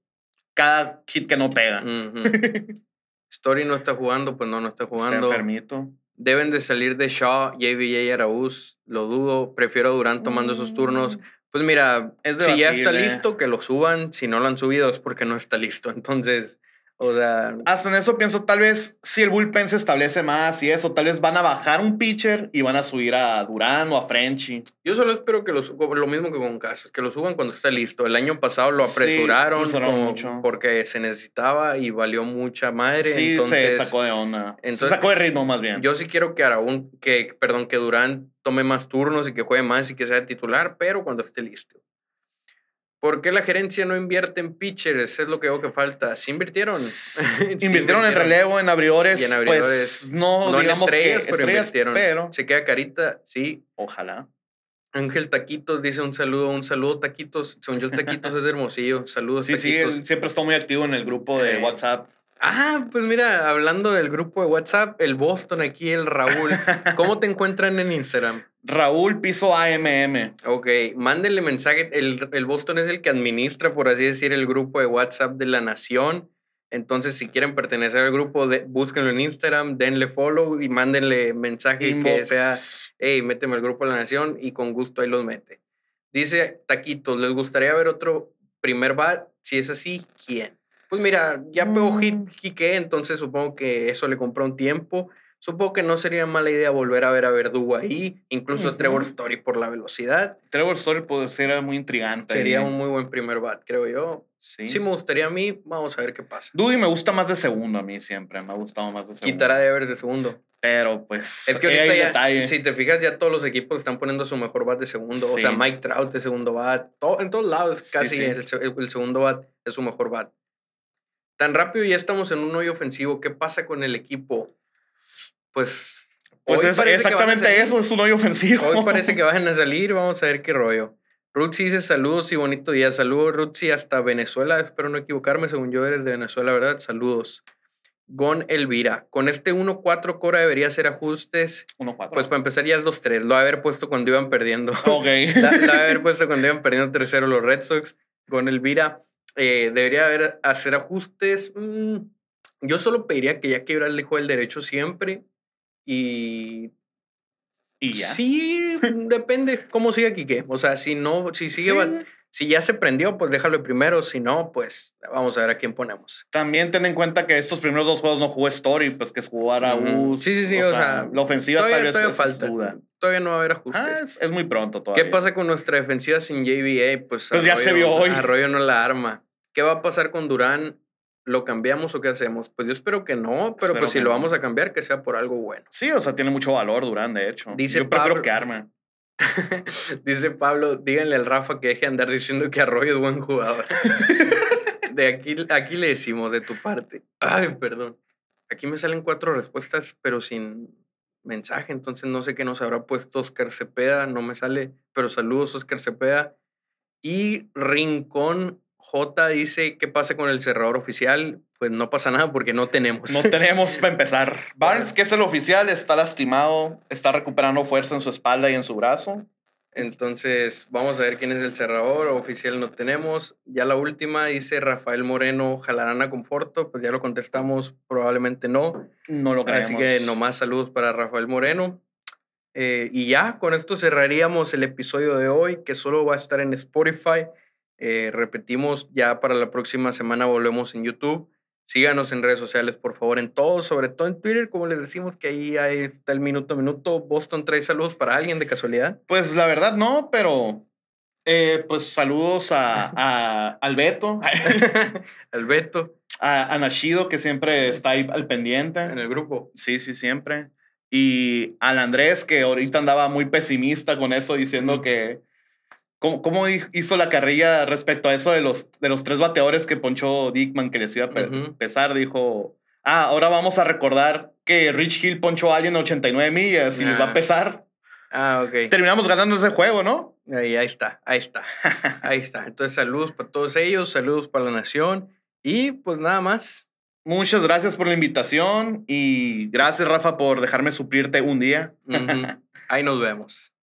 cada hit que no pega. Story no está jugando, pues no, no está jugando. Está enfermito. Deben de salir de Shaw, JVJ, Araúz. Lo dudo. Prefiero a Durán tomando esos turnos. Pues mira, si ya está listo, que lo suban. Si no lo han subido es porque no está listo. Entonces, o sea. Hasta en eso pienso, tal vez si el bullpen se establece más y eso, tal vez van a bajar un pitcher y van a subir a Durán o a Frenchy. Yo solo espero que lo, lo mismo que con Casas, que lo suban cuando esté listo. El año pasado lo apresuraron porque se necesitaba y valió mucha madre. Sí, entonces, se sacó de onda. se sacó de ritmo más bien. Yo sí quiero que Araún, que, perdón, que Durán tome más turnos y que juegue más y que sea titular, pero cuando esté listo. ¿Por qué la gerencia no invierte en pitchers? Es lo que veo que falta. ¿Sí invirtieron? invirtieron, en relevo, en abridores. Y en abridores. Pues, no, no digamos en estrellas, pero invirtieron. Se queda carita, sí. Ojalá. Ángel Taquitos dice un saludo, un saludo Taquitos. Son yo Taquitos es hermosillo. Saludos sí, Taquitos. Sí, siempre está muy activo en el grupo de eh, WhatsApp. Ah, pues mira, hablando del grupo de WhatsApp, el Boston aquí, el Raúl. ¿Cómo te encuentran en Instagram? Raúl Piso AMM. Ok, mándenle mensaje. El, el, Boston es el que administra, por así decir, el grupo de WhatsApp de la Nación. Entonces, si quieren pertenecer al grupo, de, búsquenlo en Instagram, denle follow y mándenle mensaje que sea, hey, méteme al grupo de la Nación y con gusto ahí los mete. Dice Taquitos, ¿les gustaría ver otro primer bat? Si es así, ¿quién? Pues mira, ya pegó hit mm. Quique, entonces supongo que eso le compró un tiempo. Supongo que no sería mala idea volver a ver a Verdugo ahí, incluso Trevor Story por la velocidad. Trevor Story puede ser muy intrigante. Sería un muy buen primer bat, creo yo. Sí. Sí me gustaría a mí, vamos a ver qué pasa. Dudy me gusta más de segundo a mí siempre, me ha gustado más de segundo. Quitará de haber de segundo. Pero pues. Es que ahorita ya, si te fijas, ya todos los equipos están poniendo su mejor bat de segundo. O sea, Mike Trout de segundo bat. en todos lados casi el, el, segundo bat es su mejor bat tan rápido ya estamos en un hoyo ofensivo. ¿Qué pasa con el equipo? Pues. Pues es exactamente eso, es un hoyo ofensivo. Hoy parece que van a salir, vamos a ver qué rollo. Rutsi dice saludos y bonito día. Saludos, Rutsi, hasta Venezuela. Espero no equivocarme, según yo eres de Venezuela, ¿verdad? Saludos. Gon Elvira. Con este 1-4 Cora debería hacer ajustes. 1-4. Pues para empezar ya es 2-3. Lo haber puesto cuando iban perdiendo. Ok. lo va a haber puesto cuando iban perdiendo 3-0 los Red Sox. Gon Elvira. Eh, debería haber, hacer ajustes. Mm, yo solo pediría que ya quebra el dejo el derecho siempre y... ¿Y ya? Sí, depende cómo siga Quique. O sea, si no, si sigue... Si ya se prendió, pues déjalo primero. Si no, pues vamos a ver a quién ponemos. También ten en cuenta que estos primeros dos juegos no jugó Story, pues que es jugar a uh Sí, sí, sí. O, sea, la ofensiva todavía, tal vez falta. Duda. Todavía no va a haber ajustes. Ah, es, muy pronto todavía. ¿Qué pasa con nuestra defensiva sin JVA? Pues, pues ya se vio hoy. Arroyo no la arma. ¿Qué va a pasar con Durán? ¿Lo cambiamos o qué hacemos? Pues yo espero que no, pero pues si lo vamos a cambiar, que sea por algo bueno. Sí, o sea, tiene mucho valor Durán, de hecho. Dice yo prefiero que arme. Dice Pablo, díganle al Rafa que deje andar diciendo que Arroyo es buen jugador. de aquí, aquí le decimos de tu parte. Ay, perdón. Aquí me salen cuatro respuestas, pero sin mensaje, entonces no sé qué nos habrá puesto Oscar Cepeda, no me sale, pero saludos Oscar Cepeda. Y Rincón J dice, ¿qué pasa con el cerrador oficial? Pues no pasa nada porque no tenemos. No tenemos para empezar. Barnes, que es el oficial, está lastimado, está recuperando fuerza en su espalda y en su brazo. Entonces, vamos a ver quién es el cerrador. Oficial no tenemos. Ya la última dice Rafael Moreno, jalarán a Conforto. Pues ya lo contestamos, probablemente no. No lo creemos. Así que nomás saludos para Rafael Moreno. Eh, y ya, con esto cerraríamos el episodio de hoy, que solo va a estar en Spotify. Eh, repetimos, ya para la próxima semana volvemos en YouTube. Síganos en redes sociales, por favor, en todos, sobre todo en Twitter, como les decimos, que ahí, ahí está el minuto a minuto. Boston trae saludos para alguien de casualidad. Pues la verdad no, pero eh, pues saludos a, a al Beto. al Beto. A, a, Nashido, que siempre está ahí al pendiente. En el grupo. Sí, sí, siempre. Y al Andrés, que ahorita andaba muy pesimista con eso, diciendo que ¿Cómo, hizo la carrilla respecto a eso de los, de los tres bateadores que ponchó Dickman que les iba a pesar? Dijo, ah, ahora vamos a recordar que Rich Hill ponchó a alguien 89 millas y les va a ah. pesar. Ah, ok. Terminamos ganando ese juego, ¿no? Ahí, ahí está, ahí está. ahí está. Entonces, saludos para todos ellos, saludos para la nación y pues nada más. Muchas gracias por la invitación y gracias, Rafa, por dejarme suplirte un día. Ahí nos vemos.